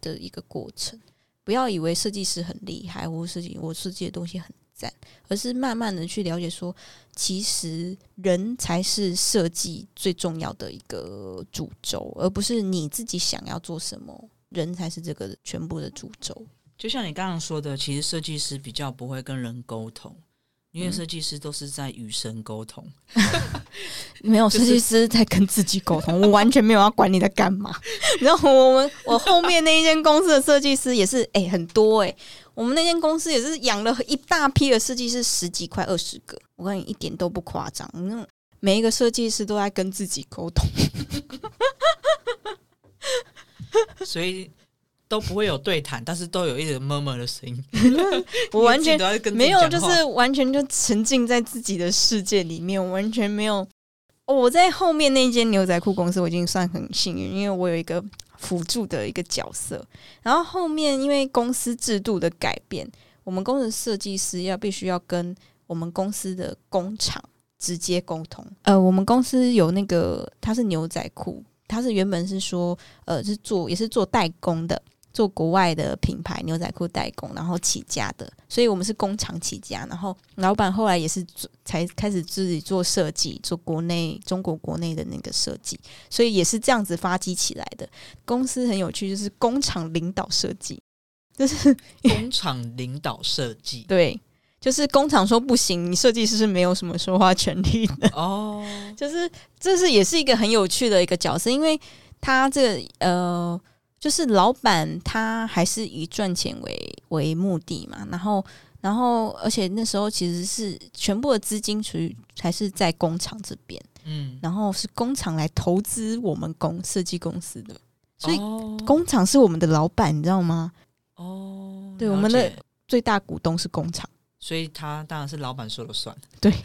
的一个过程。不要以为设计师很厉害，或设计我设计的东西很赞，而是慢慢的去了解说，其实人才是设计最重要的一个主轴，而不是你自己想要做什么，人才是这个全部的主轴。
就像你刚刚说的，其实设计师比较不会跟人沟通。因为设计师都是在与神沟通，
没有设计师在跟自己沟通。我完全没有要管你在干嘛。然后我们我后面那一间公司的设计师也是，哎，很多哎。我们那间公司也是养了一大批的设计师，十几块、二十个。我跟你一点都不夸张，那每一个设计师都在跟自己沟通，
所以。都不会有对谈，但是都有一点闷闷的声音。
我完全没有，就是完全就沉浸在自己的世界里面，完全没有。我在后面那间牛仔裤公司，我已经算很幸运，因为我有一个辅助的一个角色。然后后面因为公司制度的改变，我们公司设计师要必须要跟我们公司的工厂直接沟通。呃，我们公司有那个，它是牛仔裤，他是原本是说，呃，是做也是做代工的。做国外的品牌牛仔裤代工，然后起家的，所以我们是工厂起家，然后老板后来也是才开始自己做设计，做国内中国国内的那个设计，所以也是这样子发迹起来的。公司很有趣，就是工厂领导设计，就是
工厂领导设计
对，就是工厂说不行，你设计师是没有什么说话权利的。
哦，
就是这是也是一个很有趣的一个角色，因为他这个呃，就是老板他还是以赚钱为为目的嘛，然后然后而且那时候其实是全部的资金属于还是在工厂这边，
嗯，
然后是工厂来投资我们公设计公司的，所以
哦
工厂是我们的老板，你知道吗？
哦，
对我们的最大股东是工厂。
所以他当然是老板说了算。对。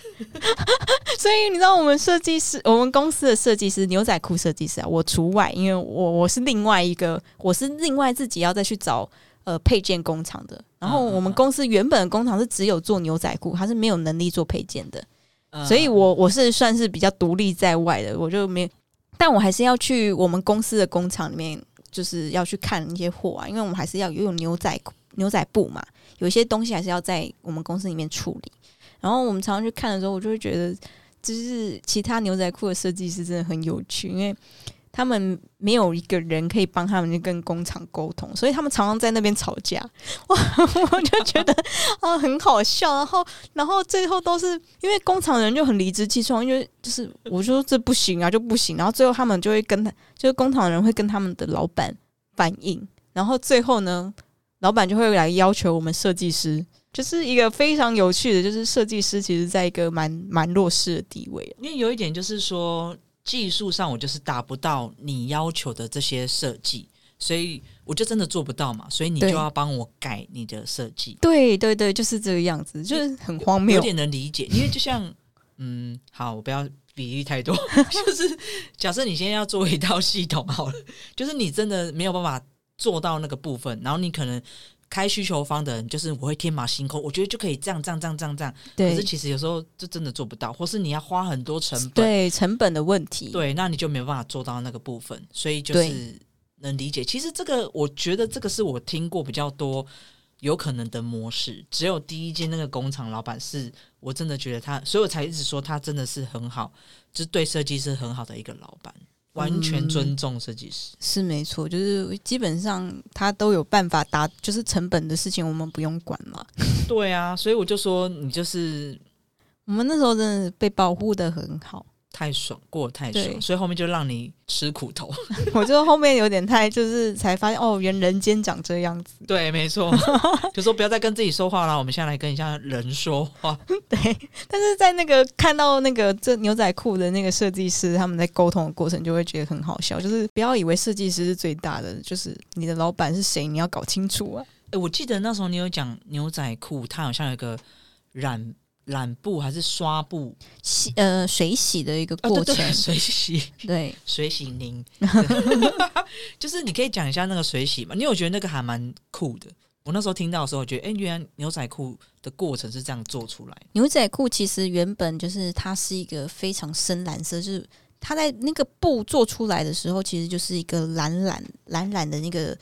所以你知道，我们设计师，我们公司的设计师，牛仔裤设计师啊，我除外，因为我我是另外一个，我是另外自己要再去找呃配件工厂的。然后我们公司原本的工厂是只有做牛仔裤，它是没有能力做配件的，
嗯
所以我我是算是比较独立在外的，我就没，但我还是要去我们公司的工厂里面，就是要去看一些货啊，因为我们还是要有牛仔裤牛仔布嘛，有些东西还是要在我们公司里面处理。然后我们常常去看的时候，我就会觉得，就是其他牛仔裤的设计师真的很有趣，因为他们没有一个人可以帮他们去跟工厂沟通，所以他们常常在那边吵架。哇，我就觉得啊很好笑。然后，然后最后都是因为工厂人就很理直气壮，因为就是我说这不行啊，就不行。然后最后他们就会跟他，就是工厂人会跟他们的老板反映，然后最后呢，老板就会来要求我们设计师。就是一个非常有趣的，就是设计师其实在一个蛮蛮弱势的地位。
因为有一点就是说，技术上我就是达不到你要求的这些设计，所以我就真的做不到嘛，所以你就要帮我改你的设计，
对对对，就是这个样子，就是很荒谬
有。点能理解。因为就像，嗯，好，我不要比喻太多，就是假设你现在要做一套系统好了，就是你真的没有办法做到那个部分，然后你可能。开需求方的人就是我会天马行空，我觉得就可以这样这样这样这样这样，可是其实有时候就真的做不到，或是你要花很多成本，
对成本的问题，
对，那你就没有办法做到那个部分，所以就是能理解。其实这个，我觉得这个是我听过比较多有可能的模式。只有第一间那个工厂老板是我真的觉得他，所以我才一直说他真的是很好，就是对设计师很好的一个老板，完全尊重设计师。
是没错，就是基本上他都有办法达，就是成本的事情我们不用管嘛。
对啊，所以我就说你就是
我们那时候真的被保护的很好，
太爽，过得太爽，所以后面就让你吃苦头。
我就后面有点太就是才发现哦，原人间长这样子。
对，没错，就说不要再跟自己说话了，我们现在来跟一下人说话。
对，但是在那个看到那个这牛仔裤的那个设计师他们在沟通的过程，就会觉得很好笑。就是不要以为设计师是最大的，就是你的老板是谁，你要搞清楚啊。
诶我记得那时候你有讲牛仔裤，它好像有一个染染布还是刷布
洗呃水洗的一个
啊
过程，
对 对水洗
对
水洗凝，就是你可以讲一下那个水洗嘛？因为我觉得那个还蛮酷的。我那时候听到的时候，我觉得哎、诶原来牛仔裤的过程是这样做出来的。
牛仔裤其实原本就是它是一个非常深蓝色，就是它在那个布做出来的时候，其实就是一个蓝蓝蓝蓝的那个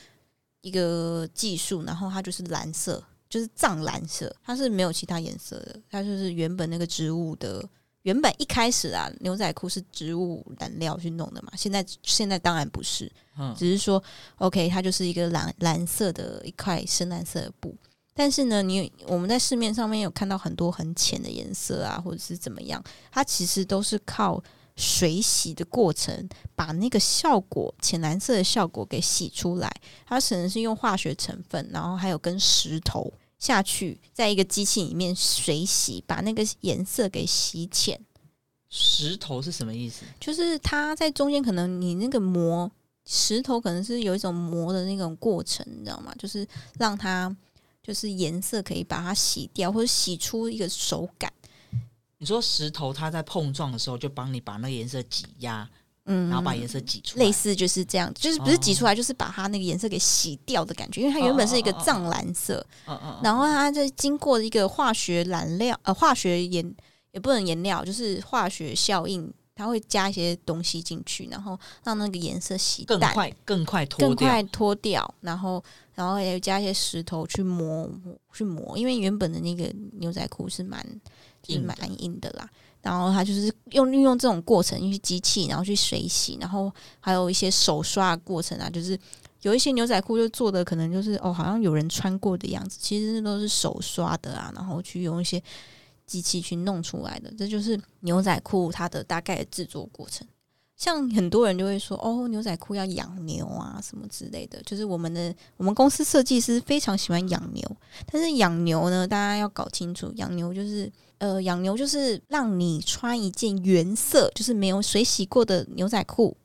一个技术，然后它就是蓝色，就是藏蓝色，它是没有其他颜色的，它就是原本那个植物的。原本一开始啊，牛仔裤是植物染料去弄的嘛，现在现在当然不是，
嗯，
只是说，OK，它就是一个蓝蓝色的一块深蓝色的布。但是呢，你我们在市面上面有看到很多很浅的颜色啊，或者是怎么样，它其实都是靠水洗的过程把那个效果浅蓝色的效果给洗出来。它可能是用化学成分，然后还有跟石头下去，在一个机器里面水洗，把那个颜色给洗浅。
石头是什么意思？
就是它在中间可能你那个磨石头可能是有一种磨的那种过程，你知道吗？就是让它就是颜色可以把它洗掉，或者洗出一个手感。
你说石头它在碰撞的时候，就帮你把那个颜色挤压，
嗯，
然后把颜色挤出来。
类似就是这样，就是不是挤出来，就是把它那个颜色给洗掉的感觉，因为它原本是一个藏蓝色，
嗯嗯嗯，
然后它就经过一个化学染料呃化学颜也不能颜料，就是化学效应，它会加一些东西进去，然后让那个颜色洗淡。
更快更快脱。
更快脱掉，然后然后也有加一些石头去磨去磨，因为原本的那个牛仔裤是蛮就是蛮硬的啦。然后它就是用运用这种过程，用机器，然后去水洗，然后还有一些手刷的过程啊，就是有一些牛仔裤就做的可能就是哦，好像有人穿过的样子，其实那都是手刷的啊，然后去用一些机器去弄出来的。这就是牛仔裤它的大概制作过程。像很多人就会说哦，牛仔裤要养牛啊，什么之类的。就是我们的我们公司设计师非常喜欢养牛，但是养牛呢，大家要搞清楚，养牛就是呃，养牛就是让你穿一件原色，就是没有水洗过的牛仔裤，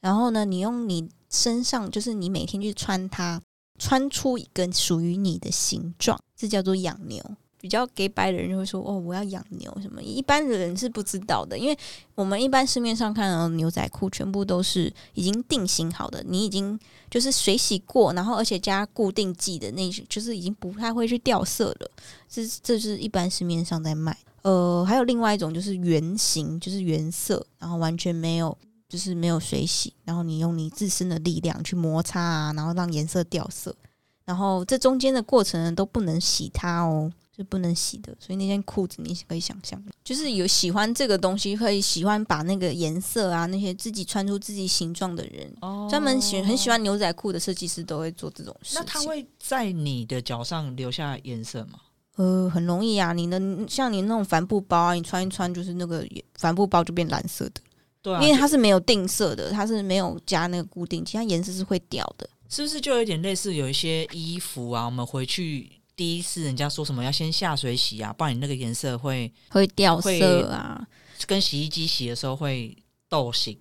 然后呢，你用你身上，就是你每天去穿它，穿出一根属于你的形状，这叫做养牛。比较给白的人就会说：“哦，我要养牛什么？”一般的人是不知道的，因为我们一般市面上看到的牛仔裤全部都是已经定型好的，你已经就是水洗过，然后而且加固定剂的那，就是已经不太会去掉色了。这这是一般市面上在卖。呃，还有另外一种就是圆形，就是原色，然后完全没有，就是没有水洗，然后你用你自身的力量去摩擦啊，然后让颜色掉色，然后这中间的过程都不能洗它哦。是不能洗的，所以那件裤子你可以想象，就是有喜欢这个东西，可以喜欢把那个颜色啊，那些自己穿出自己形状的人，专门喜很喜欢牛仔裤的设计师都会做这种事。
那他会在你的脚上留下颜色吗？
呃，很容易啊，你的像你那种帆布包啊，你穿一穿就是那个帆布包就变蓝色的，
对，
因为它是没有定色的，它是没有加那个固定，其他颜色是会掉的，
是不是就有点类似有一些衣服啊，我们回去。第一次人家说什么要先下水洗啊，不然你那个颜色会
会掉色啊，
跟洗衣机洗的时候会豆腥，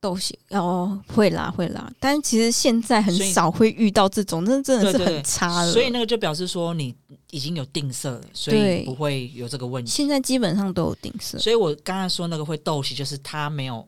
豆腥哦，会啦会啦，但其实现在很少会遇到这种，那真的是很差了。
所以那个就表示说你已经有定色了，所以不会有这个问题。
现在基本上都有定色，
所以我刚才说那个会豆腥，就是它没有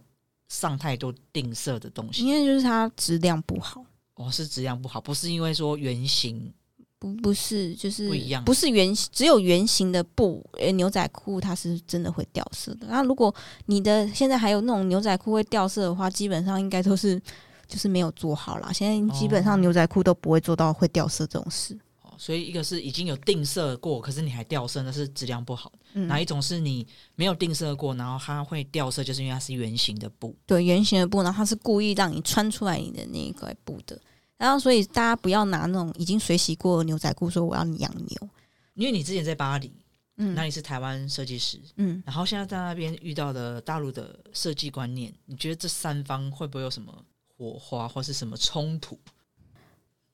上太多定色的东西，
因为就是它质量不好。
哦，是质量不好，不是因为说原型。
不不是，就是
不一样，
不是圆，只有圆形的布，呃，牛仔裤它是真的会掉色的。那如果你的现在还有那种牛仔裤会掉色的话，基本上应该都是就是没有做好啦。现在基本上牛仔裤都不会做到会掉色这种事。
哦，所以一个是已经有定色过，可是你还掉色，那是质量不好。哪一种是你没有定色过，然后它会掉色，就是因为它是圆形的布。
对，圆形的布，然后它是故意让你穿出来你的那一块布的。然后，所以大家不要拿那种已经水洗过的牛仔裤说我要养牛，
因为你之前在巴黎，嗯，那你是台湾设计师，嗯，然后现在在那边遇到的大陆的设计观念，你觉得这三方会不会有什么火花或是什么冲突？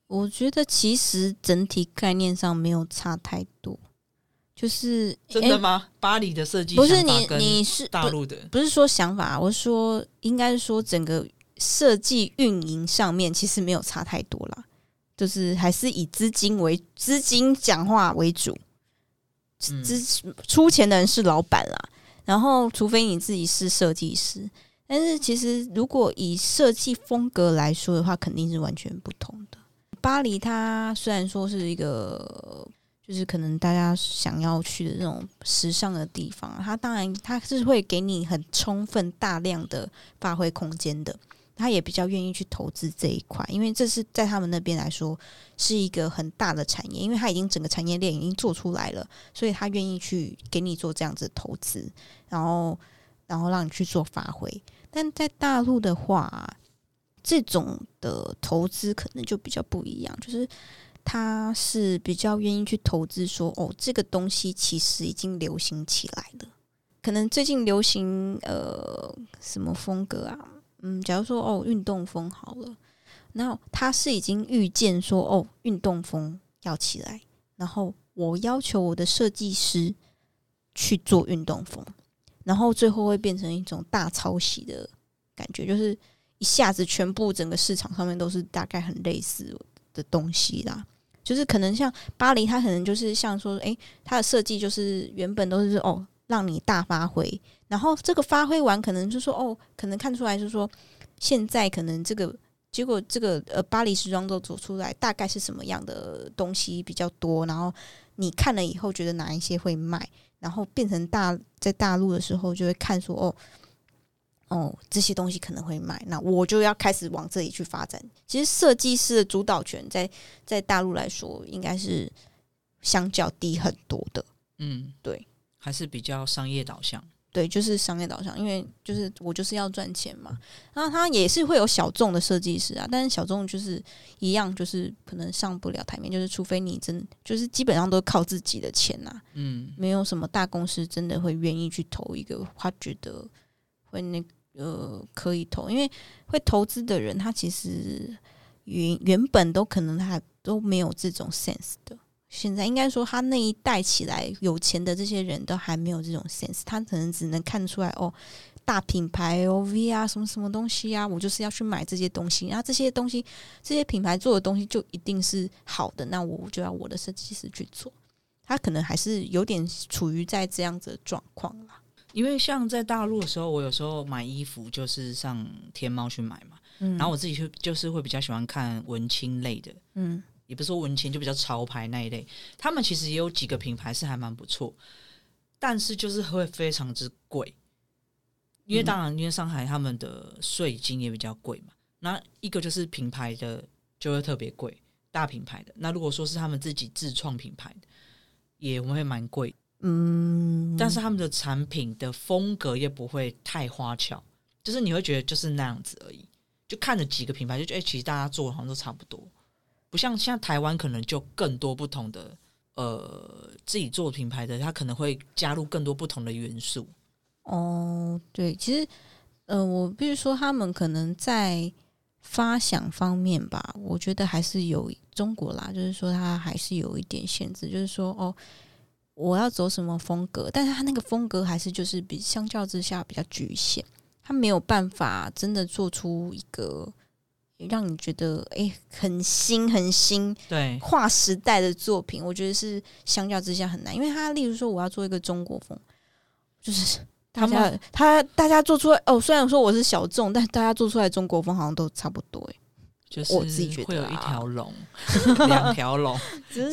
我觉得其实整体概念上没有差太多，就是
真的吗？巴黎的设计
不是你你是
大陆的，
不是说想法，我是说应该是说整个。设计运营上面其实没有差太多啦，就是还是以资金为资金讲话为主，资出钱的人是老板啦。然后，除非你自己是设计师，但是其实如果以设计风格来说的话，肯定是完全不同的。巴黎它虽然说是一个，就是可能大家想要去的那种时尚的地方，它当然它是会给你很充分大量的发挥空间的。他也比较愿意去投资这一块，因为这是在他们那边来说是一个很大的产业，因为他已经整个产业链已经做出来了，所以他愿意去给你做这样子投资，然后然后让你去做发挥。但在大陆的话，这种的投资可能就比较不一样，就是他是比较愿意去投资，说哦，这个东西其实已经流行起来了，可能最近流行呃什么风格啊？嗯，假如说哦，运动风好了，那他是已经预见说哦，运动风要起来，然后我要求我的设计师去做运动风，然后最后会变成一种大抄袭的感觉，就是一下子全部整个市场上面都是大概很类似的东西啦。就是可能像巴黎，它可能就是像说，诶，它的设计就是原本都是哦。让你大发挥，然后这个发挥完，可能就说哦，可能看出来是说，现在可能这个结果，这个呃巴黎时装周走出来，大概是什么样的东西比较多，然后你看了以后觉得哪一些会卖，然后变成大在大陆的时候就会看说哦哦这些东西可能会卖，那我就要开始往这里去发展。其实设计师的主导权在在大陆来说，应该是相较低很多的。嗯，对。
还是比较商业导向，
对，就是商业导向，因为就是我就是要赚钱嘛。然后他也是会有小众的设计师啊，但是小众就是一样，就是可能上不了台面，就是除非你真就是基本上都靠自己的钱呐、
嗯，
没有什么大公司真的会愿意去投一个他觉得会那呃可以投，因为会投资的人他其实原原本都可能他都没有这种 sense 的。现在应该说，他那一代起来有钱的这些人都还没有这种 sense，他可能只能看出来哦，大品牌 LV 啊，什么什么东西啊，我就是要去买这些东西，然后这些东西这些品牌做的东西就一定是好的，那我就要我的设计师去做。他可能还是有点处于在这样子的状况啦。
因为像在大陆的时候，我有时候买衣服就是上天猫去买嘛，
嗯
然后我自己就就是会比较喜欢看文青类的，
嗯
也不是说文青，就比较潮牌那一类。他们其实也有几个品牌是还蛮不错，但是就是会非常之贵。因为当然，因为上海他们的税金也比较贵嘛。那一个就是品牌的就会特别贵，大品牌的。那如果说是他们自己自创品牌的，也会蛮贵。
嗯，
但是他们的产品的风格也不会太花俏，就是你会觉得就是那样子而已。就看了几个品牌，就觉得、哎，其实大家做的好像都差不多，不像像台湾可能就更多不同的呃自己做品牌的，它可能会加入更多不同的元素。
哦，对，其实呃，我必须说，他们可能在发想方面吧，我觉得还是有中国啦，就是说它还是有一点限制，就是说哦，我要走什么风格，但是它那个风格还是就是比相较之下比较局限，它没有办法真的做出一个让你觉得诶很新很新
对，
跨时代的作品，我觉得是相较之下很难，因为他例如说我要做一个中国风，就是他
他们
们他大家做出来哦，虽然说我是小众，但大家做出来中国风好像都差不多哎，
就是
我自己觉得
会有一
啊
条龙、两条龙、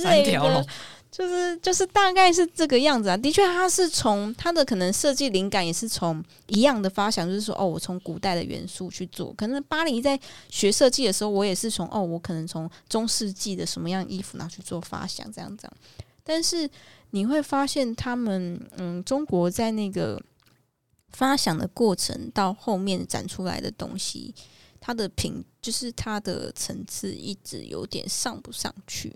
三条龙，，
就是就是大概是这个样子啊。的确，他是从他的可能设计灵感也是从一样的发想，就是说哦，我从古代的元素去做。可能巴黎在学设计的时候，我也是从哦，我可能从中世纪的什么样衣服拿去做发想，这样这样。但是你会发现，他们嗯，中国在那个发想的过程到后面展出来的东西，它的品就是它的层次一直有点上不上去。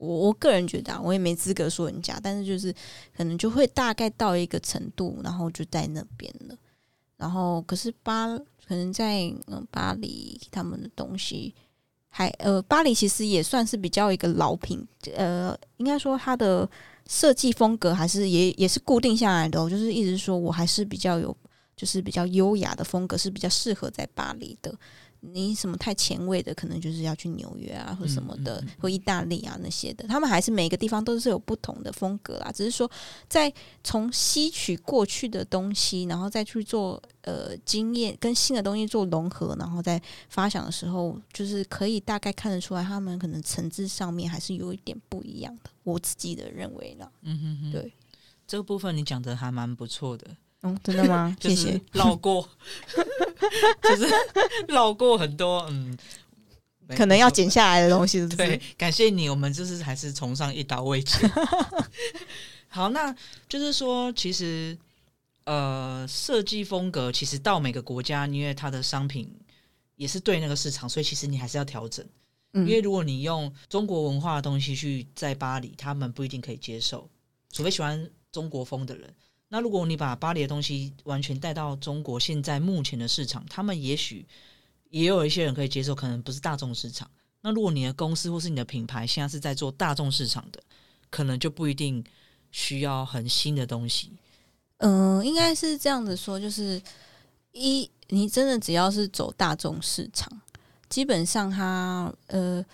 我我个人觉得啊，我也没资格说人家，但是就是可能就会大概到一个程度，然后就在那边了。然后可是巴可能在嗯巴黎他们的东西还呃巴黎其实也算是比较一个老品，呃应该说它的设计风格还是也也是固定下来的、就是一直说我还是比较有就是比较优雅的风格是比较适合在巴黎的。你什么太前卫的，可能就是要去纽约啊，或什么的，
嗯嗯嗯
或意大利啊那些的。他们还是每个地方都是有不同的风格啦，只是说在从吸取过去的东西，然后再去做呃经验跟新的东西做融合，然后再发想的时候，就是可以大概看得出来，他们可能层次上面还是有一点不一样的。我自己的认为啦，
嗯哼哼，
对，
这个部分你讲的还蛮不错的。
嗯，真的吗？
就
谢谢
是。绕过，就是绕过很多嗯，
可能要剪下来的东西是不是，
对，感谢你，我们就是还是崇尚一刀未剪。好，那就是说，其实呃，设计风格其实到每个国家，因为它的商品也是对那个市场，所以其实你还是要调整。
嗯
因为如果你用中国文化的东西去在巴黎，他们不一定可以接受，除非喜欢中国风的人。那如果你把巴黎的东西完全带到中国现在目前的市场，他们也许也有一些人可以接受，可能不是大众市场。那如果你的公司或是你的品牌现在是在做大众市场的，可能就不一定需要很新的东西。
嗯，应该是这样子说，就是一，你真的只要是走大众市场，基本上它呃，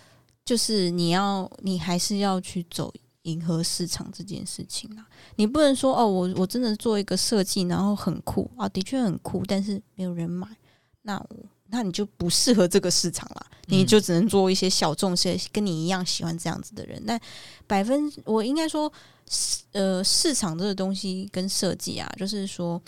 就是你要你还是要去走迎合市场这件事情啊。你不能说哦，我我真的做一个设计，然后很酷啊，的确很酷，但是没有人买，那我那你就不适合这个市场啦。你就只能做一些小众些跟你一样喜欢这样子的人。但百分我应该说，呃，市场这个东西跟设计啊，就是说，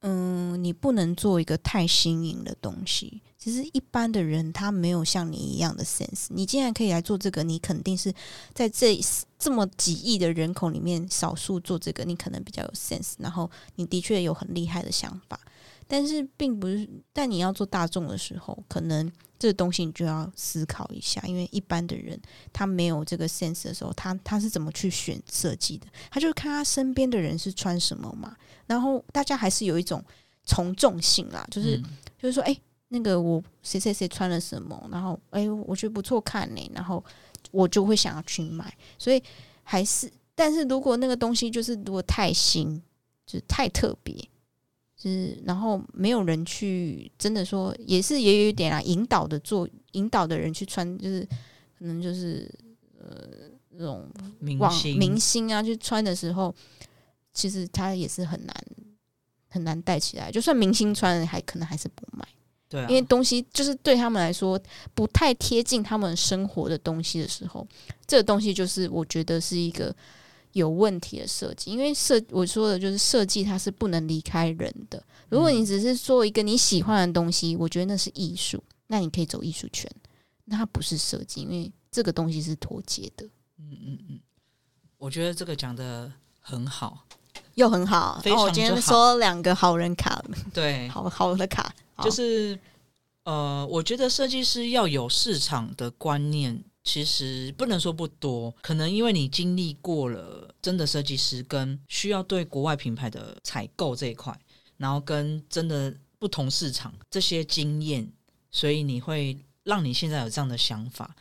嗯，你不能做一个太新颖的东西。其实一般的人他没有像你一样的 sense。你既然可以来做这个，你肯定是在这这么几亿的人口里面少数做这个，你可能比较有 sense。然后你的确有很厉害的想法，但是并不是。但你要做大众的时候，可能这个东西你就要思考一下，因为一般的人他没有这个 sense 的时候，他他是怎么去选设计的？他就是看他身边的人是穿什么嘛。然后大家还是有一种从众性啦，就是就是说，哎。那个我谁谁谁穿了什么，然后哎，我觉得不错看呢，然后我就会想要去买。所以还是，但是如果那个东西就是如果太新，就是太特别，就是然后没有人去真的说，也是也有一点啊，引导的做引导的人去穿，就是可能就是呃那种
网
明星啊去穿的时候，其实他也是很难很难带起来。就算明星穿，还可能还是不买。
对，
因为东西就是对他们来说不太贴近他们生活的东西的时候，这个东西就是我觉得是一个有问题的设计。因为设我说的就是设计，它是不能离开人的。如果你只是做一个你喜欢的东西，我觉得那是艺术，那你可以走艺术圈。那它不是设计，因为这个东西是脱节的。
嗯嗯嗯，我觉得这个讲的很好，
又很好。
然后
我今天说两个好人卡，
对，
好好的卡。
就是，呃，我觉得设计师要有市场的观念，其实不能说不多。可能因为你经历过了真的设计师跟需要对国外品牌的采购这一块，然后跟真的不同市场这些经验，所以你会让你现在有这样的想法。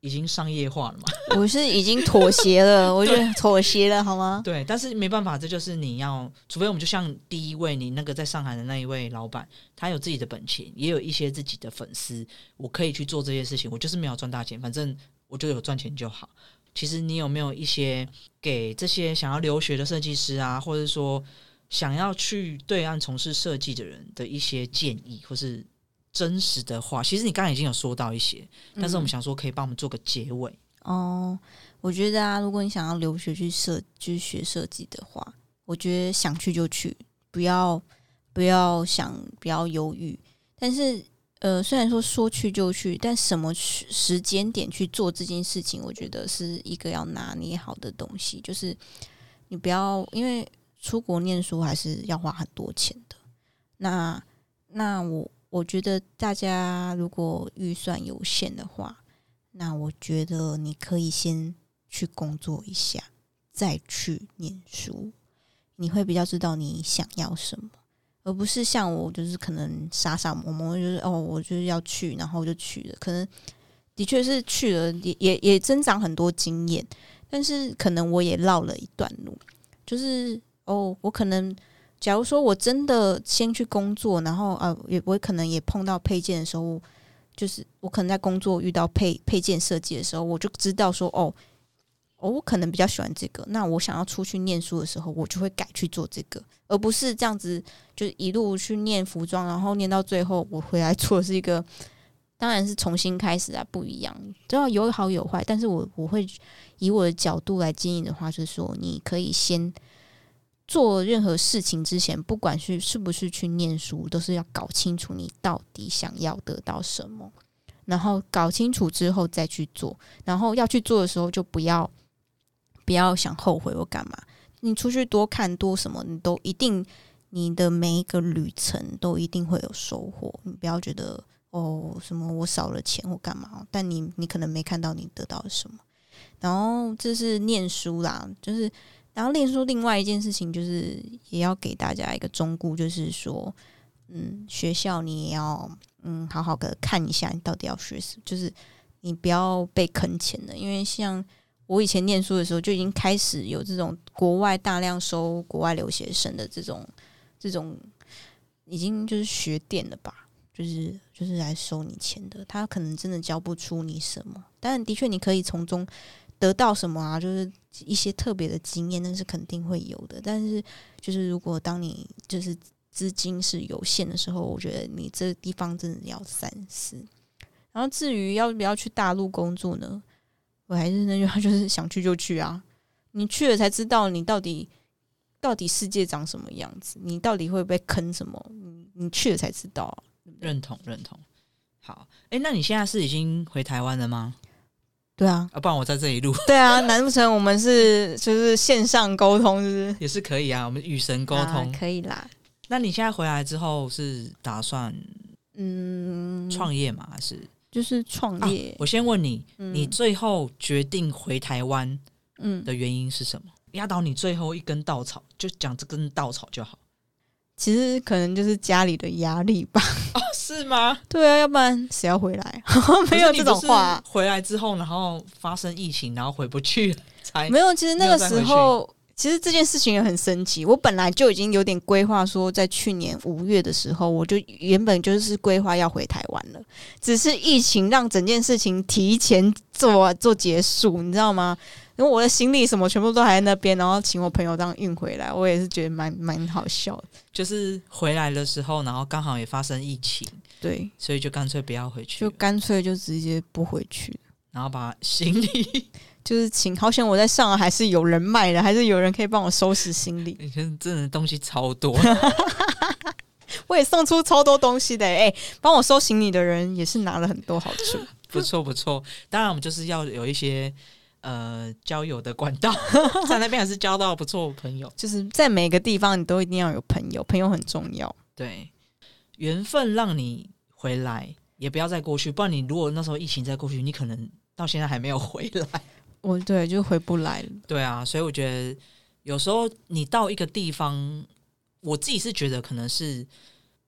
已经商业化了嘛？
我是已经妥协了，我觉得妥协了，好吗？
对，但是没办法，这就是你要，除非我们就像第一位你那个在上海的那一位老板，他有自己的本钱，也有一些自己的粉丝，我可以去做这些事情。我就是没有赚大钱，反正我就有赚钱就好。其实你有没有一些给这些想要留学的设计师啊，或者说想要去对岸从事设计的人的一些建议，或是？真实的话，其实你刚才已经有说到一些，但是我们想说可以帮我们做个结尾
哦。我觉得啊，如果你想要留学去设去学设计的话，我觉得想去就去，不要不要想，不要犹豫。但是呃，虽然说说去就去，但什么时间点去做这件事情，我觉得是一个要拿捏好的东西。就是你不要因为出国念书还是要花很多钱的。那那我。我觉得大家如果预算有限的话，那我觉得你可以先去工作一下，再去念书，你会比较知道你想要什么，而不是像我就是可能傻傻摸摸，就是哦，我就是要去，然后就去了。可能的确是去了，也也也增长很多经验，但是可能我也绕了一段路，就是哦，我可能。假如说我真的先去工作，然后呃，也我可能也碰到配件的时候，就是我可能在工作遇到配配件设计的时候，我就知道说哦，哦，我可能比较喜欢这个。那我想要出去念书的时候，我就会改去做这个，而不是这样子，就一路去念服装，然后念到最后，我回来做是一个，当然是重新开始啊，不一样，都要有好有坏。但是我我会以我的角度来经营的话，就是说你可以先。做任何事情之前，不管是是不是去念书，都是要搞清楚你到底想要得到什么，然后搞清楚之后再去做。然后要去做的时候，就不要不要想后悔我干嘛。你出去多看多什么，你都一定你的每一个旅程都一定会有收获。你不要觉得哦什么我少了钱或干嘛，但你你可能没看到你得到了什么。然后这是念书啦，就是。然后，另说另外一件事情，就是也要给大家一个忠告，就是说，嗯，学校你也要嗯好好的看一下，你到底要学什么，就是你不要被坑钱的。因为像我以前念书的时候，就已经开始有这种国外大量收国外留学生的这种这种，已经就是学电了吧，就是就是来收你钱的。他可能真的教不出你什么，但的确你可以从中。得到什么啊？就是一些特别的经验，那是肯定会有的。但是，就是如果当你就是资金是有限的时候，我觉得你这地方真的要三思。然后，至于要不要去大陆工作呢？我还是那句话，就是想去就去啊！你去了才知道你到底到底世界长什么样子，你到底会被坑什么，你你去了才知道啊。
认同认同。好，哎，那你现在是已经回台湾了吗？
对啊，
啊，不然我在这里录
对啊，难不成我们是就是线上沟通，就是？
也是可以啊，我们与神沟
啊
通。
可以啦。
那你现在回来之后是打算
嗯，
创业吗？还是？
就是创
啊
业，
我先问你，
嗯
你最后决定回台湾
嗯，
的原因是什么？压倒你最后一根稻草，就讲这根稻草就好。
其实可能就是家里的压力吧。
哦，是吗？
对啊，要不然谁要回来？没有这种话啊、
回来之后，然后发生疫情，然后回不去了，才
没有，其实那个时候，其实这件事情也很神奇。我本来就已经有点规划，说在去年五月的时候，我就原本就是规划要回台湾了，只是疫情让整件事情提前做做结束，你知道吗？因为我的行李什么全部都还在那边，然后请我朋友这样运回来，我也是觉得蛮蛮好笑的。
就是回来的时候，然后刚好也发生疫情，
对，
所以就干脆不要回去，
就干脆就直接不回去。
然后把行李，
就是请，好险我在上海还是有人脉的，还是有人可以帮我收拾行李。
你看真的东西超多，
我也送出超多东西的、哎、帮我收行李的人也是拿了很多好处。
不错不错。当然，我们就是要有一些呃交友的管道，在那边还是交到不错的朋友。
就是在每个地方，你都一定要有朋友，朋友很重要。
对，缘分让你回来，也不要再过去，不然你如果那时候疫情再过去，你可能到现在还没有回来。
我对就回不来了。
对啊，所以我觉得有时候你到一个地方，我自己是觉得可能是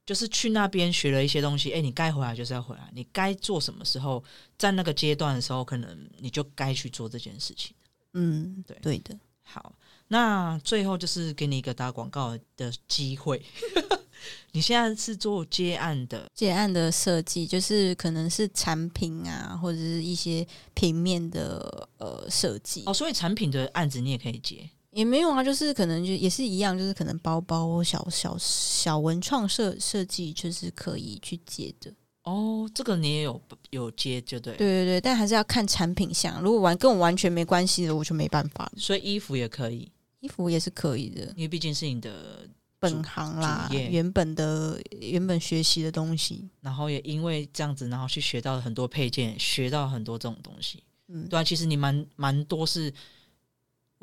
就是去那边学了一些东西，哎，你该回来就是要回来，你该做什么时候，在那个阶段的时候，可能你就该去做这件事情。
嗯，
对
对的。
好，那最后就是给你一个打广告的机会。你现在是做接案的，
接案的设计就是可能是产品啊，或者是一些平面的呃设计
哦，所以产品的案子你也可以接。
也没有啊，就是可能就也是一样，就是可能包包小小小文创设设计就是可以去接的。
哦，这个你也有有接，就对。
对对对，但还是要看产品项。如果完跟我完全没关系的，我就没办法了。
所以衣服也可以，
衣服也是可以的，
因为毕竟是你的，
本行啦，原本的原本学习的东西。
然后也因为这样子，然后去学到了很多配件，学到很多这种东西。
嗯，
对啊，其实你蛮蛮多是，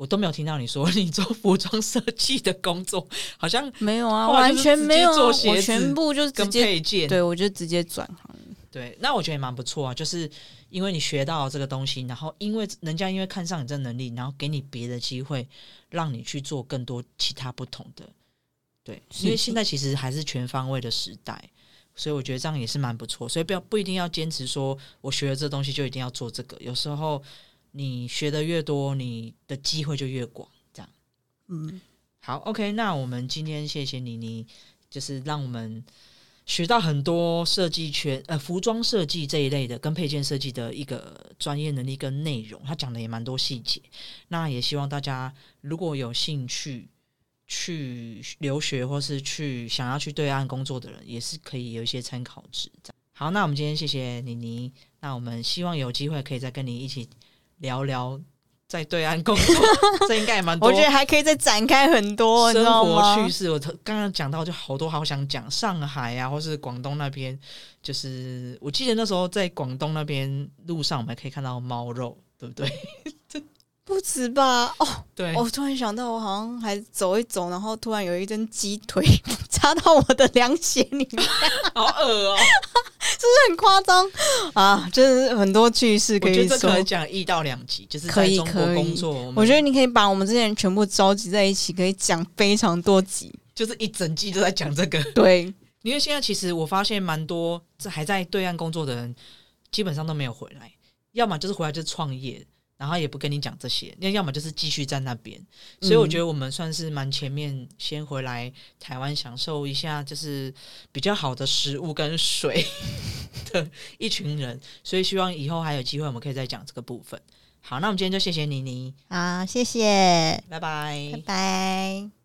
我都没有听到你说你做服装设计的工作，好像
没有啊，完全没有全部就是直
跟
接
配件。
对我就直接转行。
对，那我觉得也蛮不错啊，就是因为你学到这个东西，然后因为人家因为看上你这能力，然后给你别的机会，让你去做更多其他不同的。对，
是
因为现在其实还是全方位的时代，所以我觉得这样也是蛮不错。所以不要不一定要坚持说我学了这东西就一定要做这个，有时候你学的越多，你的机会就越广。这样
嗯，
好，OK，那我们今天谢谢你，你就是让我们学到很多设计圈呃服装设计这一类的跟配件设计的一个专业能力跟内容，他讲的也蛮多细节。那也希望大家如果有兴趣去留学或是去想要去对岸工作的人，也是可以有一些参考值。好，那我们今天谢谢妮妮，那我们希望有机会可以再跟你一起聊聊在对岸工作，这应该也蛮多。
我觉得还可以再展开很多，
生活趣？事，我刚刚讲到就好多好想讲，上海啊，或是广东那边，就是我记得那时候在广东那边路上，我们还可以看到猫肉，对不对？
不止吧？哦，
对，
我突然想到，我好像还走一走，然后突然有一根鸡腿 插到我的凉鞋里面，
好恶哦、
很夸张啊！就是很多趣事可以
讲一到两集，就是
可以
在中国
可以
工作，
我觉得你可以把我们这些人全部召集在一起，可以讲非常多集。
就是一整季都在讲这个。
对，
因为现在其实我发现蛮多这还在对岸工作的人，基本上都没有回来，要么就是回来就是创业，然后也不跟你讲这些，那要么就是继续在那边。所以我觉得我们算是蛮前面，先回来台湾享受一下，就是比较好的食物跟水的一群人。所以希望以后还有机会，我们可以再讲这个部分。好，那我们今天就谢谢妮妮，
好，谢谢，
拜拜
拜拜。